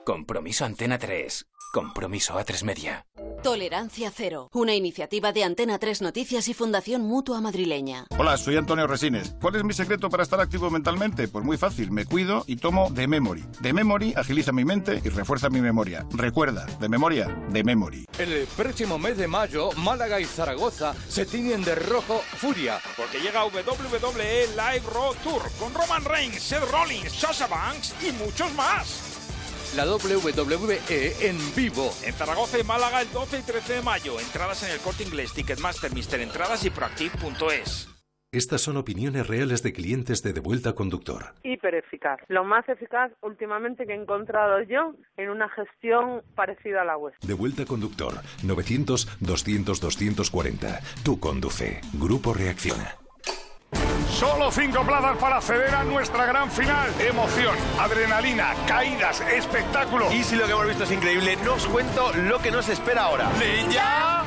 Compromiso Antena 3. Compromiso A3 Media.
Tolerancia Cero, una iniciativa de Antena 3 Noticias y Fundación Mutua Madrileña.
Hola, soy Antonio Resines. ¿Cuál es mi secreto para estar activo mentalmente? Pues muy fácil, me cuido y tomo The Memory. The Memory agiliza mi mente y refuerza mi memoria. Recuerda, de memoria, The Memory.
El próximo mes de mayo, Málaga y Zaragoza se tiñen de rojo furia.
Porque llega WWE Live Road Tour con Roman Reigns, Seth Rollins, Sasha Banks y muchos más.
La WWE en vivo.
En Zaragoza y Málaga el 12 y 13 de mayo. Entradas en el corte inglés, Ticketmaster, Mister Entradas y Proactive.es.
Estas son opiniones reales de clientes de Devuelta Conductor.
Hiper eficaz. Lo más eficaz últimamente que he encontrado yo en una gestión parecida a la vuestra.
Devuelta Conductor 900-200-240. Tú conduce. Grupo Reacciona.
Solo cinco plazas para acceder a nuestra gran final. Emoción, adrenalina, caídas, espectáculo.
Y si lo que hemos visto es increíble, no os cuento lo que nos espera ahora.
¡Ninja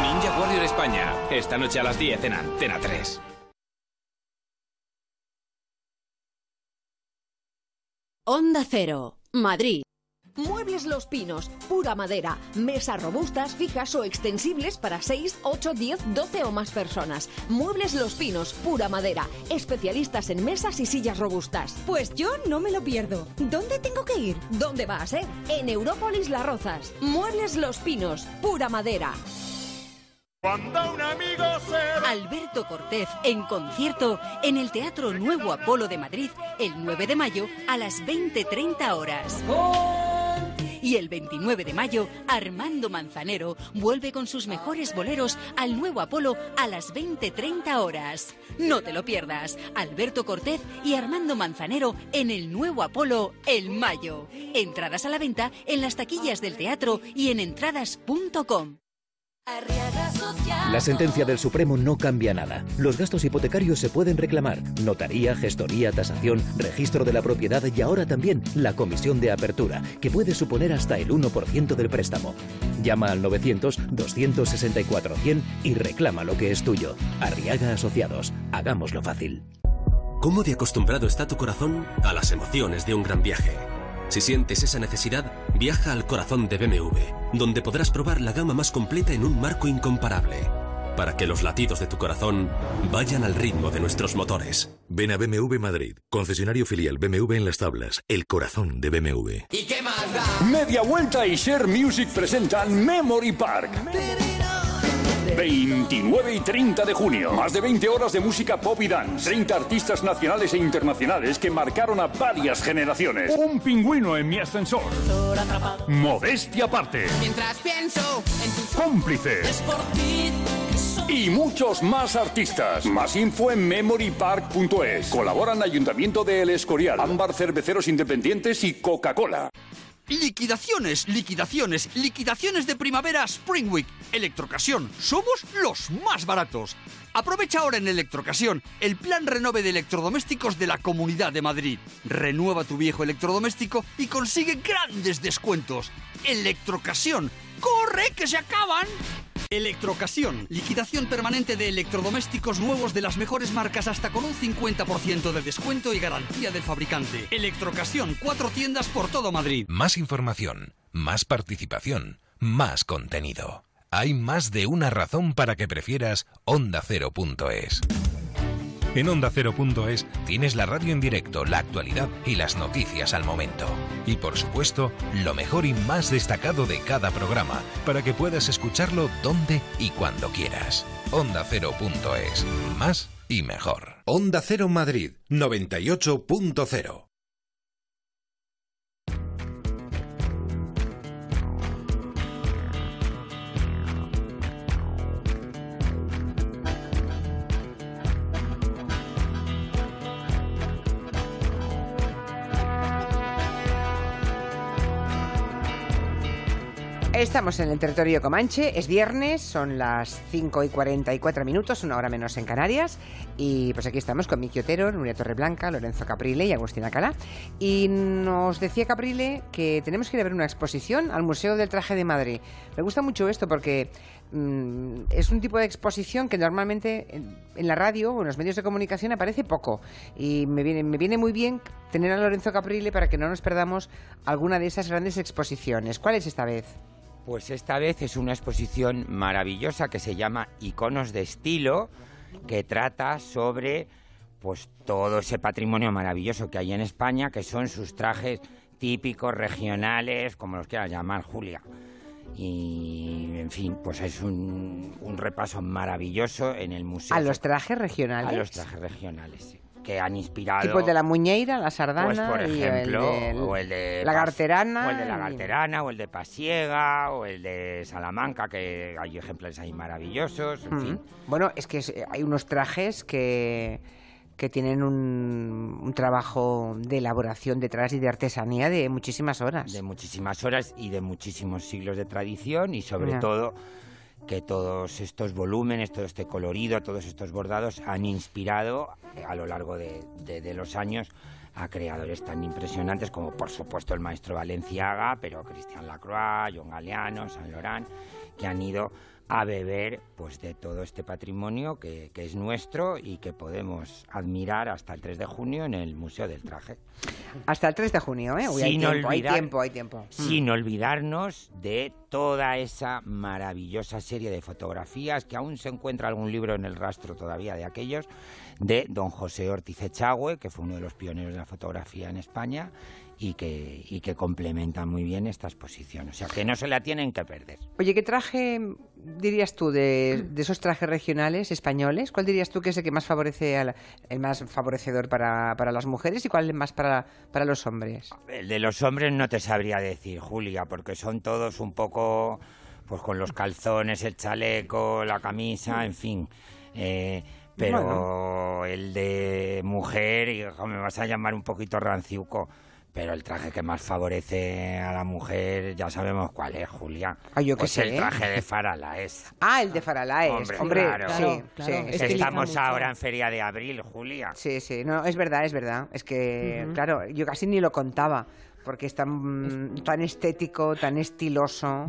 Ninja Warrior España. Esta noche a las 10 en Antena 3.
Onda Cero, Madrid.
Muebles Los Pinos, pura madera, mesas robustas, fijas o extensibles para 6, 8, 10, 12 o más personas. Muebles Los Pinos, pura madera, especialistas en mesas y sillas robustas.
Pues yo no me lo pierdo. ¿Dónde tengo que ir?
¿Dónde va a ser? En Európolis Las Rozas. Muebles Los Pinos, pura madera.
Cuando un amigo se...
Alberto Cortés en concierto en el Teatro Nuevo Apolo de Madrid el 9 de mayo a las 20.30 horas. Y el 29 de mayo, Armando Manzanero vuelve con sus mejores boleros al Nuevo Apolo a las 20.30 horas. No te lo pierdas. Alberto Cortés y Armando Manzanero en el Nuevo Apolo el mayo. Entradas a la venta en las taquillas del teatro y en entradas.com.
La sentencia del Supremo no cambia nada. Los gastos hipotecarios se pueden reclamar. Notaría, gestoría, tasación, registro de la propiedad y ahora también la comisión de apertura, que puede suponer hasta el 1% del préstamo. Llama al 900-264-100 y reclama lo que es tuyo. Arriaga Asociados. Hagámoslo fácil.
¿Cómo de acostumbrado está tu corazón a las emociones de un gran viaje? Si sientes esa necesidad, viaja al corazón de BMW, donde podrás probar la gama más completa en un marco incomparable, para que los latidos de tu corazón vayan al ritmo de nuestros motores.
Ven a BMW Madrid, concesionario filial BMW en las tablas, el corazón de BMW.
¿Y qué más da?
Media Vuelta y Share Music presentan Memory Park. 29 y 30 de junio. Más de 20 horas de música pop y dance. 30 artistas nacionales e internacionales que marcaron a varias generaciones. Un pingüino en mi ascensor. Modestia aparte.
Mientras pienso en tus
Cómplices. Y muchos más artistas. Más info en memorypark.es. Colaboran Ayuntamiento de El Escorial, Ámbar Cerveceros Independientes y Coca-Cola.
Liquidaciones, liquidaciones, liquidaciones de primavera Spring Week. Electrocasión, somos los más baratos. Aprovecha ahora en Electrocasión el plan renove de electrodomésticos de la Comunidad de Madrid. Renueva tu viejo electrodoméstico y consigue grandes descuentos. Electrocasión, ¡corre que se acaban! Electrocasión, liquidación permanente de electrodomésticos nuevos de las mejores marcas hasta con un 50% de descuento y garantía del fabricante. Electrocasión, cuatro tiendas por todo Madrid.
Más información, más participación, más contenido. Hay más de una razón para que prefieras ondacero.es. En Onda Cero.es tienes la radio en directo, la actualidad y las noticias al momento. Y por supuesto, lo mejor y más destacado de cada programa, para que puedas escucharlo donde y cuando quieras. Onda Cero.es. Más y mejor.
Onda Cero Madrid 98.0.
Estamos en el territorio Comanche, es viernes, son las 5 y 44 minutos, una hora menos en Canarias. Y pues aquí estamos con Miki Otero, Nuria Torreblanca, Lorenzo Caprile y Agustina Cala. Y nos decía Caprile que tenemos que ir a ver una exposición al Museo del Traje de Madrid. Me gusta mucho esto porque mm, es un tipo de exposición que normalmente en, la radio o en los medios de comunicación aparece poco. Y me viene, me viene muy bien tener a Lorenzo Caprile para que no nos perdamos alguna de esas grandes exposiciones. ¿Cuál es esta vez?
Pues esta vez es una exposición maravillosa que se llama Iconos de Estilo, que trata sobre pues todo ese patrimonio maravilloso que hay en España, que son sus trajes típicos, regionales, como los quieras llamar, Julia. Y, en fin, pues es un, un repaso maravilloso en el museo.
¿A los trajes regionales?
A los trajes regionales, sí, que han inspirado...
Tipo el de la muñeira, la sardana
Pues, por
y
ejemplo,
el de
o el de
la garterana.
o el de la
y-
garterana, o el de Pasiega, o el de Salamanca, que hay ejemplares ahí maravillosos, en
Mm.
fin.
Bueno, es que hay unos trajes que, que tienen un, un trabajo de elaboración detrás y de artesanía de muchísimas horas.
De muchísimas horas y de muchísimos siglos de tradición y sobre todo que todos estos volúmenes, todo este colorido, todos estos bordados han inspirado eh, a lo largo de, los años a creadores tan impresionantes como por supuesto el maestro Valenciaga, pero Cristian Lacroix, John Galeano, Saint Laurent, que han ido a beber pues de todo este patrimonio que, que es nuestro y que podemos admirar hasta el 3 de junio en el Museo del Traje.
Hasta el 3 de junio, ¿eh? Hay, tiempo, hay
olvidar-
tiempo, hay tiempo.
Sin olvidarnos de toda esa maravillosa serie de fotografías que aún se encuentra algún libro en el rastro todavía de aquellos, de don José Ortiz Echagüe, que fue uno de los pioneros de la fotografía en España y que, y que complementa muy bien esta exposición. O sea, que no se la tienen que perder.
Oye, ¿qué traje dirías tú de, de esos trajes regionales españoles? ¿Cuál dirías tú que es el que más favorece, a la- el más favorecedor para, para las mujeres y cuál es más para, para los hombres?
El de los hombres no te sabría decir, Julia, porque son todos un poco, pues con los calzones, el chaleco, la camisa, en fin. Eh, pero el de mujer, hijo, me vas a llamar un poquito ranciuco. Pero el traje que más favorece a la mujer, ya sabemos cuál es, Julia.
Ah, yo qué
pues
sé,
el traje de Faralaes. [laughs]
Ah, el de Faralaes.
Hombre,
Hombre,
claro.
sí,
Claro,
sí.
Es que estamos ahora en Feria de Abril, Julia.
Sí, sí, no, es verdad, es verdad. Es que, claro, yo casi ni lo contaba, porque es tan, tan estético, tan estiloso.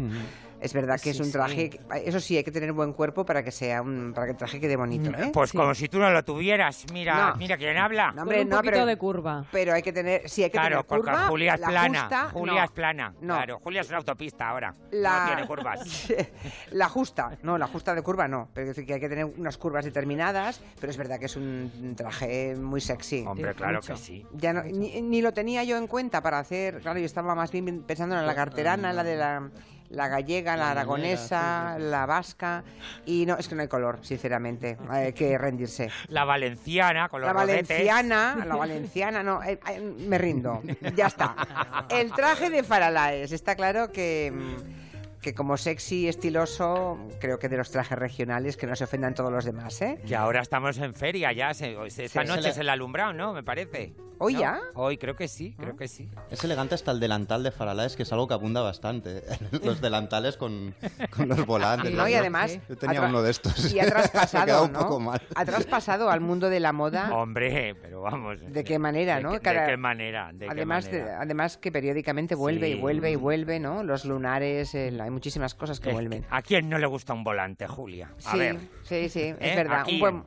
Es verdad que es un traje,
sí.
eso sí, hay que tener buen cuerpo para que sea un, para que el traje quede bonito, ¿eh?
Pues como si tú no lo tuvieras. Mira,
No.
mira quién habla.
No, hombre, no, pero, curva. Pero hay que tener, sí, hay que
Claro,
tener
porque
curva.
Julia es
la
plana.
justa,
Julia
no.
es plana.
No.
Claro, Julia es una autopista ahora.
La-
No tiene curvas. [laughs]
la justa, no, la justa de curva no, pero es decir que hay que tener unas curvas determinadas, pero es verdad que es un traje muy sexy.
Hombre, claro que sí.
Ya no- ni, ni lo tenía yo en cuenta para hacer, claro, yo estaba más bien pensando en la carterana, la de la, la gallega, la aragonesa, la vasca, y no, es que no hay color, sinceramente, [laughs] hay que rendirse.
La valenciana con los
La
rodetes.
valenciana, la valenciana, no, eh, eh, me rindo, ya está. [laughs] El traje de Faralaes, está claro que, mm, que como sexy, estiloso, creo que de los trajes regionales, que no se ofendan todos los demás, ¿eh?
Que ahora estamos en feria ya, se- esta
Sí.
noche
Se le-
es el alumbrado, ¿no? Me parece.
¿Hoy
¿No?
ya?
Hoy creo que sí, creo que sí.
Es elegante hasta el delantal de Faralaes, que es algo que abunda bastante. [laughs] Los delantales con, con los volantes.
No, y
Yo-
además...
Yo tenía uno de estos.
Y ha [laughs] traspasado,
un
¿no?
poco mal.
Ha traspasado al mundo de la moda. [laughs]
Hombre, pero vamos.
¿De qué manera,
¿De
no?
qué- de
Cada-
qué manera? ¿De qué
además, de-
manera?
además que periódicamente vuelve y vuelve y vuelve, ¿no? Los lunares, el- hay muchísimas cosas que
Es
vuelven.
que, ¿A quién no le gusta un volante, Julia? A
sí,
ver.
sí, sí, es
¿Eh?
verdad.
Aquí.
Un buen,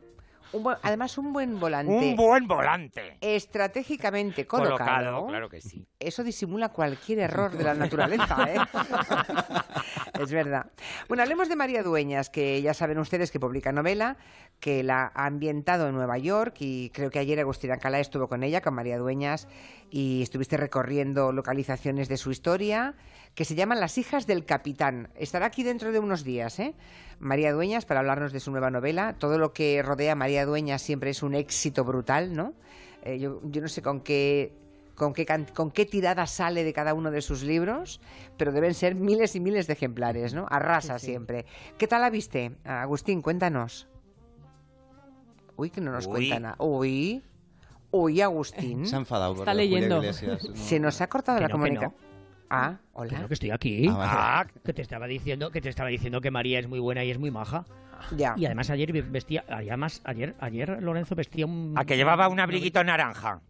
un buen- además, un buen volante.
Un buen volante.
Estratégicamente colocado.
Colocado, claro que sí.
Eso disimula cualquier error de la naturaleza, ¿eh? [laughs] es verdad. Bueno, hablemos de María Dueñas, que ya saben ustedes que publica novela, que la ha ambientado en Nueva York y creo que ayer Agustina Calá estuvo con ella, con María Dueñas, y estuviste recorriendo localizaciones de su historia, que se llaman Las hijas del capitán. Estará aquí dentro de unos días, ¿eh? María Dueñas, para hablarnos de su nueva novela. Todo lo que rodea a María Dueñas siempre es un éxito brutal, ¿no? Eh, yo, yo no sé con qué con qué, can- con qué tirada sale de cada uno de sus libros, pero deben ser miles y miles de ejemplares, ¿no? Arrasa siempre. ¿Qué tal la viste? Agustín, cuéntanos. Uy, que no nos
Uy.
cuenta nada. Uy, uy, Agustín.
Se ha enfadado
Está leyendo.
Iglesias, [laughs] ¿no?
Se nos ha cortado
Que
la
no,
comunicación. Ah, hola.
Claro que estoy aquí.
Ah, vale.
que te estaba diciendo que te estaba diciendo que María es muy buena y es muy maja.
Ya.
Y además ayer vestía, además ayer ayer Lorenzo vestía un
A que llevaba un abriguito naranja.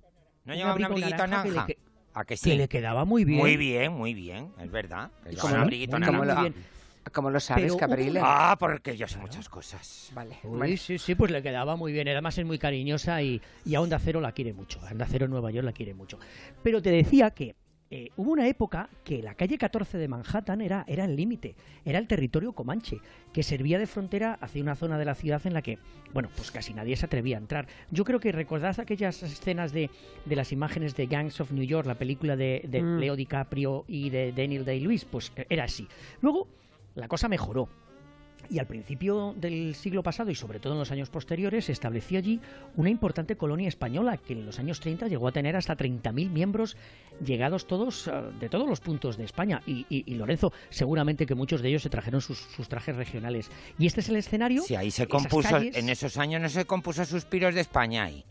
¿No
Un
llevaba un abriguito
naranja que le
naranja?
que-
¿A que sí?
que le quedaba muy bien.
Muy bien, muy bien, es verdad.
¿Y
Llevaba
cómo
un
lo-
abriguito
cómo lo-
naranja.
¿Cómo lo sabes, Caprile?
Ah, porque yo sé muchas cosas.
Vale.
Uy, sí, sí, pues le quedaba muy bien. Además es muy cariñosa y, y a Onda Cero la quiere mucho. A Onda Cero en Nueva York la quiere mucho. Pero te decía que eh, hubo una época que la calle 14 de Manhattan era, era el límite, era el territorio comanche, que servía de frontera hacia una zona de la ciudad en la que, bueno, pues casi nadie se atrevía a entrar. Yo creo que recordad aquellas escenas de, de las imágenes de Gangs of New York, la película de, de
Mm.
Leo DiCaprio y de Daniel Day-Lewis, pues eh, era así. Luego la cosa mejoró. Y al principio del siglo pasado y sobre todo en los años posteriores se estableció allí una importante colonia española que en los años 30 llegó a tener hasta 30.000 miembros llegados todos eh, de todos los puntos de España. Y, y- y Lorenzo, seguramente que muchos de ellos se trajeron sus, sus trajes regionales. Y este es el escenario.
Si ahí se compuso,
calles-
en esos años no se compuso Suspiros de España ahí.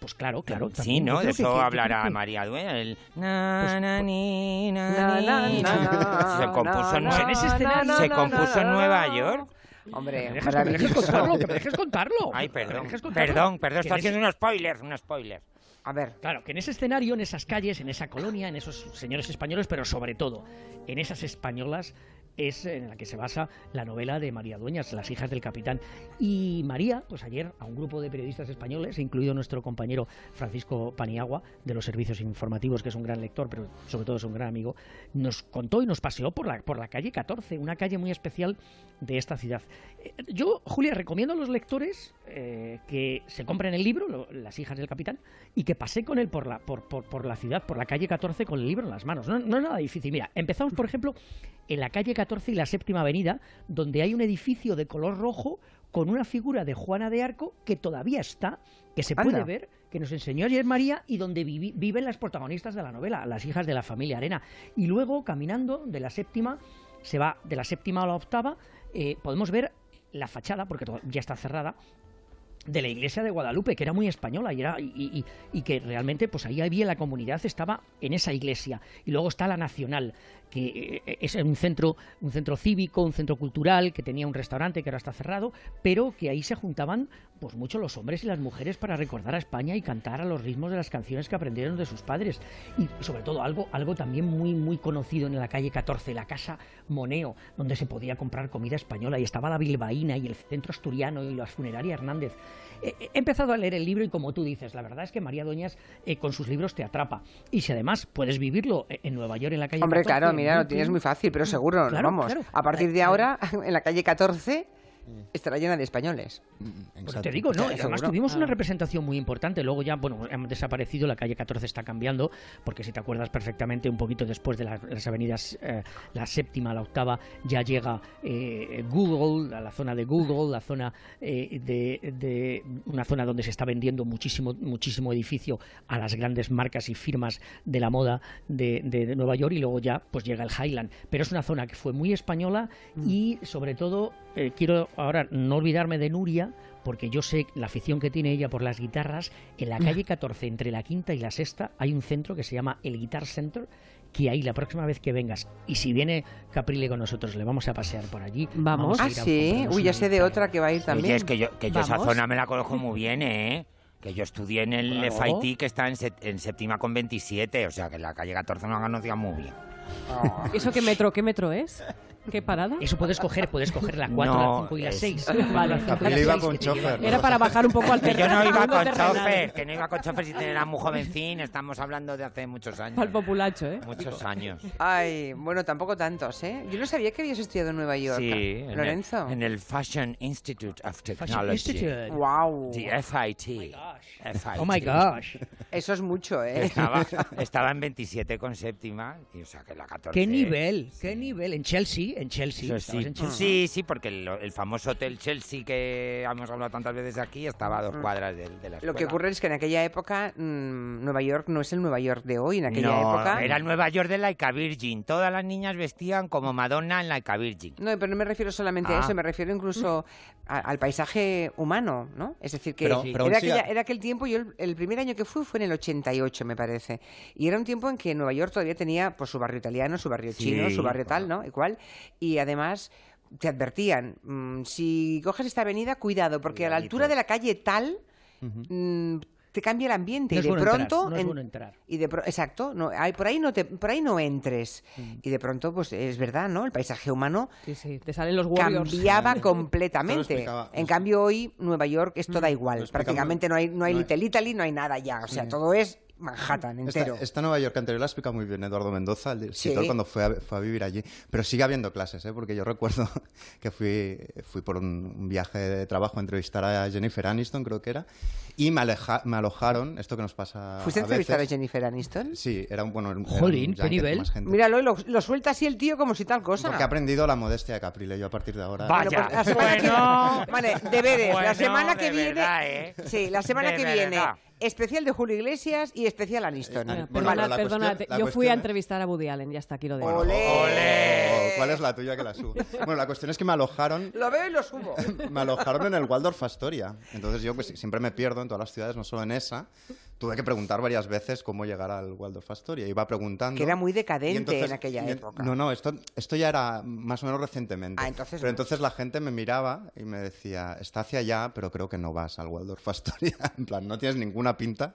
Pues claro, claro.
Sí, ¿no? De eso hablará María Dueña. El na, na, ni, na,
Na, na,
ni,
na,
na. Se compuso en Nueva
na.
York.
Hombre,
Que me dejes, que me dejes contarlo, que me dejes contarlo.
Ay, perdón.
dejes contarlo.
Perdón, perdón, estoy haciendo un spoiler, un spoiler.
A ver,
Claro, que en ese escenario, en esas calles, en esa colonia, en esos señores españoles, pero sobre todo en esas españolas, es en la que se basa la novela de María Dueñas, Las hijas del capitán. Y María, pues ayer a un grupo de periodistas españoles, incluido nuestro compañero Francisco Paniagua, de los servicios informativos, que es un gran lector, pero sobre todo es un gran amigo, nos contó y nos paseó por la, por la calle 14, una calle muy especial de esta ciudad. Eh, Yo, Julia, recomiendo a los lectores eh, que se compren el libro, Las hijas del capitán, y que pasé con él por la, por, por, por la ciudad, por la calle 14, con el libro en las manos. No, no es nada difícil. Mira, empezamos, por ejemplo, en la calle 14 y la séptima avenida, donde hay un edificio de color rojo con una figura de Juana de Arco que todavía está, que se puede
Anda.
ver, que nos enseñó ayer María y donde viven las protagonistas de la novela, las hijas de la familia Arena. Y luego, caminando de la séptima, se va de la séptima a la octava, eh, podemos ver la fachada, porque ya está cerrada, de la iglesia de Guadalupe, que era muy española y, era, y, y- y que realmente pues ahí había la comunidad, estaba en esa iglesia. Y luego está la Nacional, que eh, es un centro, un centro cívico, un centro cultural, que tenía un restaurante que ahora está cerrado, pero que ahí se juntaban pues mucho los hombres y las mujeres para recordar a España y cantar a los ritmos de las canciones que aprendieron de sus padres. Y sobre todo algo, algo también muy, muy conocido en la calle 14, la Casa Moneo, donde se podía comprar comida española y estaba la Bilbaína y el centro asturiano y la funeraria Hernández. He empezado a leer el libro y como tú dices, la verdad es que María Doñas eh, con sus libros te atrapa. Y si además puedes vivirlo eh, en Nueva York, en la calle
hombre,
14,
claro, mira, lo tienes muy fácil, pero seguro,
Claro,
vamos.
claro.
A partir de ahora, [laughs] en la calle 14, estará llena de españoles.
Pues te digo, no, y además tuvimos una representación muy importante. Luego ya, bueno, hemos desaparecido, la calle 14 está cambiando, porque si te acuerdas perfectamente, un poquito después de las, las avenidas, eh, la séptima, la octava, ya llega eh, Google, a la zona de Google, la zona eh, de, de una zona donde se está vendiendo muchísimo, muchísimo edificio a las grandes marcas y firmas de la moda de, de Nueva York, y luego ya pues llega el Highland. Pero es una zona que fue muy española y sobre todo eh, quiero ahora no olvidarme de Nuria, porque yo sé la afición que tiene ella por las guitarras. En la calle 14, entre la quinta y la sexta, hay un centro que se llama el Guitar Center, que ahí la próxima vez que vengas, y si viene Caprile con nosotros, le vamos a pasear por allí.
Vamos.
a
Ah, sí. Uy, ya sé de otra que va a ir también.
Oye, es que yo, que yo esa
Vamos.
zona me la conozco muy bien, ¿eh? Que yo estudié en el
Claro.
FIT que está en, set- en séptima con 27, o sea que la calle 14 no la conocía muy bien. [laughs]
¿Eso qué metro, qué metro es? ¿Qué parada?
Eso puedes coger, puedes coger la 4,
No,
la 5 y la
es-
6.
Vale.
La cinco y la
Caprile iba
seis
con chofer. Era para bajar un poco al
Que yo
terreno.
no iba con chofer, que no iba con chofer si era muy jovencín, estamos hablando de hace muchos años.
Al populacho, ¿eh?
Muchos años.
Ay, bueno, tampoco tantos, ¿eh? Yo no sabía que habías estudiado en Nueva York.
Sí, en el-
Lorenzo.
En el, Fashion Institute of Technology.
Institute. Wow.
The FIT. FIT.
Oh my gosh.
Eso es mucho, ¿eh?
Estaba, [laughs] estaba en 27 con séptima, y, o sea que la 14.
¿Qué nivel? ¿Qué nivel? En Chelsea, en Chelsea.
Sí.
en Chelsea.
sí, sí, porque el, el famoso hotel Chelsea que hemos hablado tantas veces aquí estaba a dos
Mm.
cuadras de, de la escuela.
Lo que ocurre es que en aquella época mm, Nueva York no es el Nueva York de hoy. En aquella
no,
época.
era el Nueva York de Laika Virgin. Todas las niñas vestían como Madonna en Laika Virgin.
No, pero no me refiero solamente a
Ah.
eso, me refiero incluso a- al paisaje humano, ¿no? Es decir, que
Pero- pero aún
era, aquella- era aquel tiempo, yo el, el primer año que fui fue en el 88, me parece, y era un tiempo en que Nueva York todavía tenía pues, su barrio italiano, su barrio
Sí,
chino, su barrio tal, ¿no? Igual, y además te advertían, mm, si coges esta avenida, cuidado, porque a la altura de la calle tal... mm, te cambia el ambiente
No
y
es
de
bueno entrar,
pronto
no es
en-
bueno entrar.
y de pro- exacto no hay- por ahí no te por ahí no entres y de pronto pues es verdad no el paisaje humano
Sí, sí, te salen los Warriors.
cambiaba completamente. En cambio hoy Nueva York es
Mm.
toda igual. Prácticamente no hay no hay
no hay-
Little Italy, no hay nada ya. O sea,
Sí.
todo es Manhattan entero.
Esta, esta Nueva York anterior la explica muy bien Eduardo Mendoza, el escritor,
Sí.
cuando fue a, fue a vivir allí. Pero sigue habiendo clases, ¿eh? porque yo recuerdo [laughs] que fui, fui por un, un viaje de trabajo a entrevistar a Jennifer Aniston, creo que era, y me, aleja- me alojaron, esto que nos pasa
¿Fuiste a
a
entrevistar a. Jennifer Aniston?
Sí, era un bueno.
Jolín, qué nivel.
Míralo, lo, lo suelta así el tío como si tal cosa.
Porque he aprendido la modestia de Caprile yo a partir de ahora.
Bueno, pues la semana que- Vale, deberes. la semana
de
que viene.
verdad, ¿eh?
Sí, la semana
De
que viene. Especial de Julio Iglesias y especial Aniston.
Eh,
Perdona,
Bueno, la
perdona,
cuestión-
yo fui a entrevistar a Woody Allen, ya está, aquí lo dejo.
Bueno, oh, ¿Cuál es la tuya que la subo? [laughs] Bueno, la cuestión es que me alojaron
Lo veo y lo subo. [laughs]
me alojaron en el Waldorf Astoria. Entonces yo pues siempre me pierdo en todas las ciudades, no solo en esa. Tuve que preguntar varias veces cómo llegar al Waldorf Astoria. Iba preguntando.
Que era muy decadente
entonces-
en aquella
y-
época.
No, no, esto, esto ya era más o menos recientemente.
Ah, entonces
pero
no.
entonces la gente me miraba y me decía, está hacia allá, pero creo que no vas al Waldorf Astoria. [laughs] en plan, no tienes ninguna pinta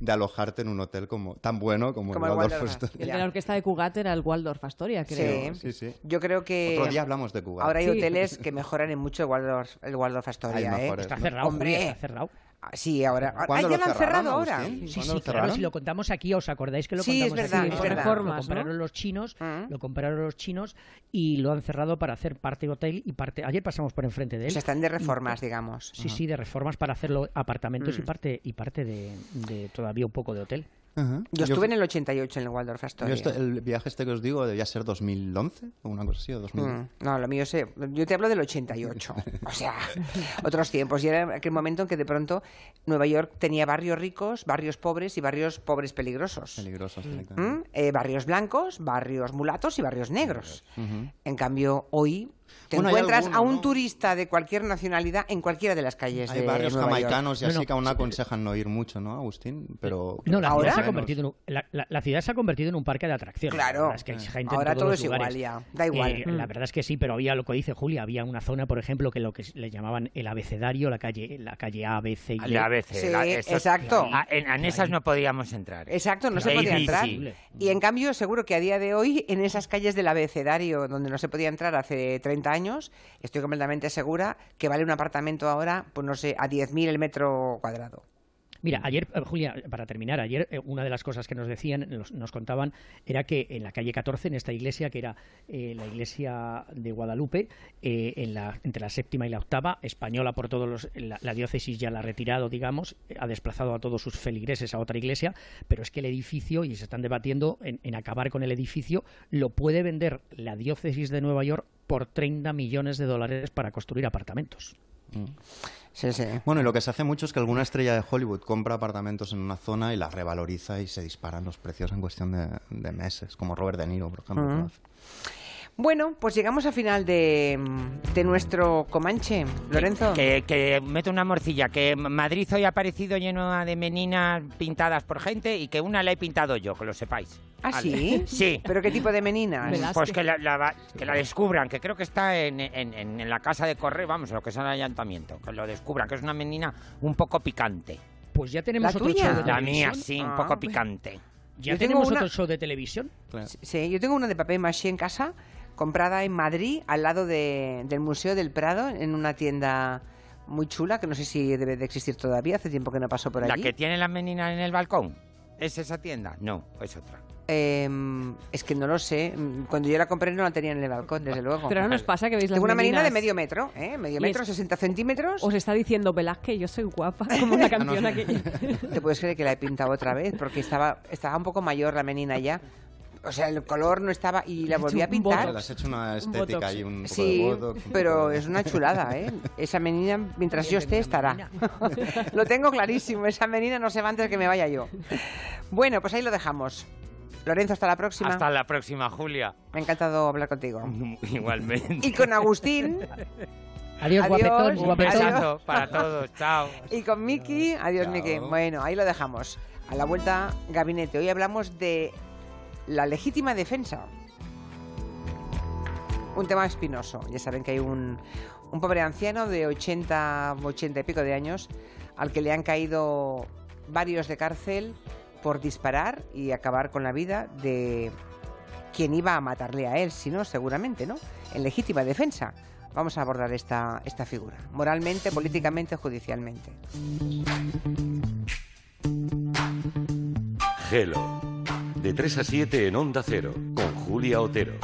de alojarte en un hotel como tan bueno como,
Como
el
el
Waldorf
Waldorf
Astoria.
El de la orquesta de Cugat era el Waldorf Astoria, creo.
Sí.
Sí, sí.
Yo creo que.
Otro día hablamos de Cuba.
Ahora hay
Sí.
hoteles [laughs] que mejoran en mucho el Waldorf, el Waldorf Astoria,
Hay
¿eh?
Está cerrado,
Hombre.
Está cerrado.
Ah, Sí, ahora. Ah,
¿Cuándo
ya
lo
lo han cerrado ahora.
Sí,
¿Cuándo
sí,
lo
claro, si lo contamos aquí, ¿os acordáis que lo
Sí, es
contamos
verdad,
aquí?
es verdad.
compraron-
Reformas,
Lo compraron
¿no?
los chinos,
Mm.
lo compraron los chinos y lo han cerrado para hacer parte hotel y parte... Ayer pasamos por enfrente de
O
él.
sea, están de reformas, digamos.
Sí, sí, de reformas para hacerlo apartamentos y
Mm.
parte y parte de, de todavía un poco de hotel.
Yo estuve en el 88 en el Waldorf
yo
Astoria.
el viaje este que os digo debía ser 2011 o una cosa así, o 2000.
Mm, No, lo mío sé. Yo te hablo del 88. O sea, [laughs] otros tiempos. Y era aquel momento en que de pronto Nueva York tenía barrios ricos, barrios pobres y barrios pobres peligrosos.
Peligrosos.
¿Mm? Eh, barrios blancos, barrios mulatos y barrios negros. En cambio, hoy te
Bueno,
encuentras
alguno,
a un
¿no?
turista de cualquier nacionalidad en cualquiera de las calles
Hay
de
barrios
Nueva York.
jamaicanos y así
no,
que aún aconsejan no ir mucho, ¿no, Agustín? Pero
No, la
¿Ahora?
ciudad, se ha convertido en un, la, la- la ciudad se ha convertido en un parque de atracciones.
Claro.
La verdad es que hay gente en
Ahora
todos
todo
los
es igual ya. Da igual.
Eh, La verdad es que sí, pero había lo que dice Julia, había una zona, por ejemplo, que lo que le llamaban el abecedario, la calle, la calle A, B, C y D.
La ABC.
Sí,
la- eso-
exacto.
Ah, en, en esas no podíamos entrar.
Exacto, no se podía entrar. Y en cambio, seguro que a día de hoy, en esas calles del abecedario donde no se podía entrar hace 30 años, estoy completamente segura que vale un apartamento ahora, pues no sé, a 10.000 el metro cuadrado.
Mira, ayer, eh, Julia, para terminar, ayer eh, una de las cosas que nos decían, nos, nos contaban, era que en la calle 14, en esta iglesia, que era eh, la iglesia de Guadalupe, en la, entre la séptima y la octava, española por todos los. La, diócesis ya la ha retirado, digamos, ha desplazado a todos sus feligreses a otra iglesia, pero es que el edificio, y se están debatiendo en, en acabar con el edificio, lo puede vender la diócesis de Nueva York por 30 millones de dólares para construir apartamentos.
Sí, sí.
Bueno, y lo que se hace mucho es que alguna estrella de Hollywood compra apartamentos en una zona y las revaloriza y se disparan los precios en cuestión de, de meses, como Robert De Niro, por ejemplo.
Mm. Bueno, pues llegamos al final de, de nuestro Comanche. Lorenzo.
Que, que meto una morcilla, que Madrid hoy ha aparecido lleno de meninas pintadas por gente y que una la he pintado yo, que lo sepáis.
¿Ah, sí?
Sí.
¿Pero qué tipo de meninas?
Pues que la, la va- que la descubran, que creo que está en, en- en- en la casa de correo, vamos, lo que es el ayuntamiento, que lo descubran, que es una menina un poco picante.
Pues ya tenemos
¿La
otro
tuya?
show de
La mía, sí, un
Ah.
poco picante.
Ya
Yo tengo
tenemos
una-
otro show de televisión.
Sí, yo tengo una de papel maché en casa, comprada en Madrid, al lado de- del Museo del Prado, en una tienda muy chula, que no sé si debe de existir todavía, hace tiempo que no paso por
¿La
allí.
que tiene la menina en el balcón? ¿Es esa tienda? No, es otra.
Em, es que no lo sé. Cuando yo la compré no la tenía en el balcón, desde [laughs] luego.
Pero no nos pasa que veis las
Tengo una menina de
meninas-
medio metro, ¿eh? Medio metro,
es-
60 centímetros.
Os está diciendo Velázquez, yo soy guapa, [laughs] como la canción aquella.
¿Te puedes creer que la he pintado otra vez? Porque estaba, estaba un poco mayor la menina ya. O sea, el color no estaba y la volví a pintar.
Le has hecho una estética y un poco
Sí,
de botox. un
pero
poco de-
es una chulada, ¿eh? [laughs] Esa menina, mientras yo esté, estará. [laughs] lo tengo clarísimo, esa menina no se va antes que me vaya yo. Bueno, pues ahí lo dejamos. Lorenzo, hasta la próxima.
Hasta la próxima, Julia.
Me ha encantado hablar contigo. [laughs]
Igualmente.
Y con Agustín.
Adiós, guapetón,
Un
guapetón.
besazo para todos. Chao.
Y con Miki, adiós Miki. Bueno, ahí lo dejamos. A la vuelta, gabinete. Hoy hablamos de la legítima defensa. Un tema espinoso. Ya saben que hay un, un pobre anciano de 80, 80 y pico de años al que le han caído varios de cárcel por disparar y acabar con la vida de quien iba a matarle a él, si no, seguramente, ¿no? En legítima defensa. Vamos a abordar esta, esta figura, moralmente, políticamente, judicialmente.
Gelo. De 3 a 7 en Onda Cero, con Julia Otero.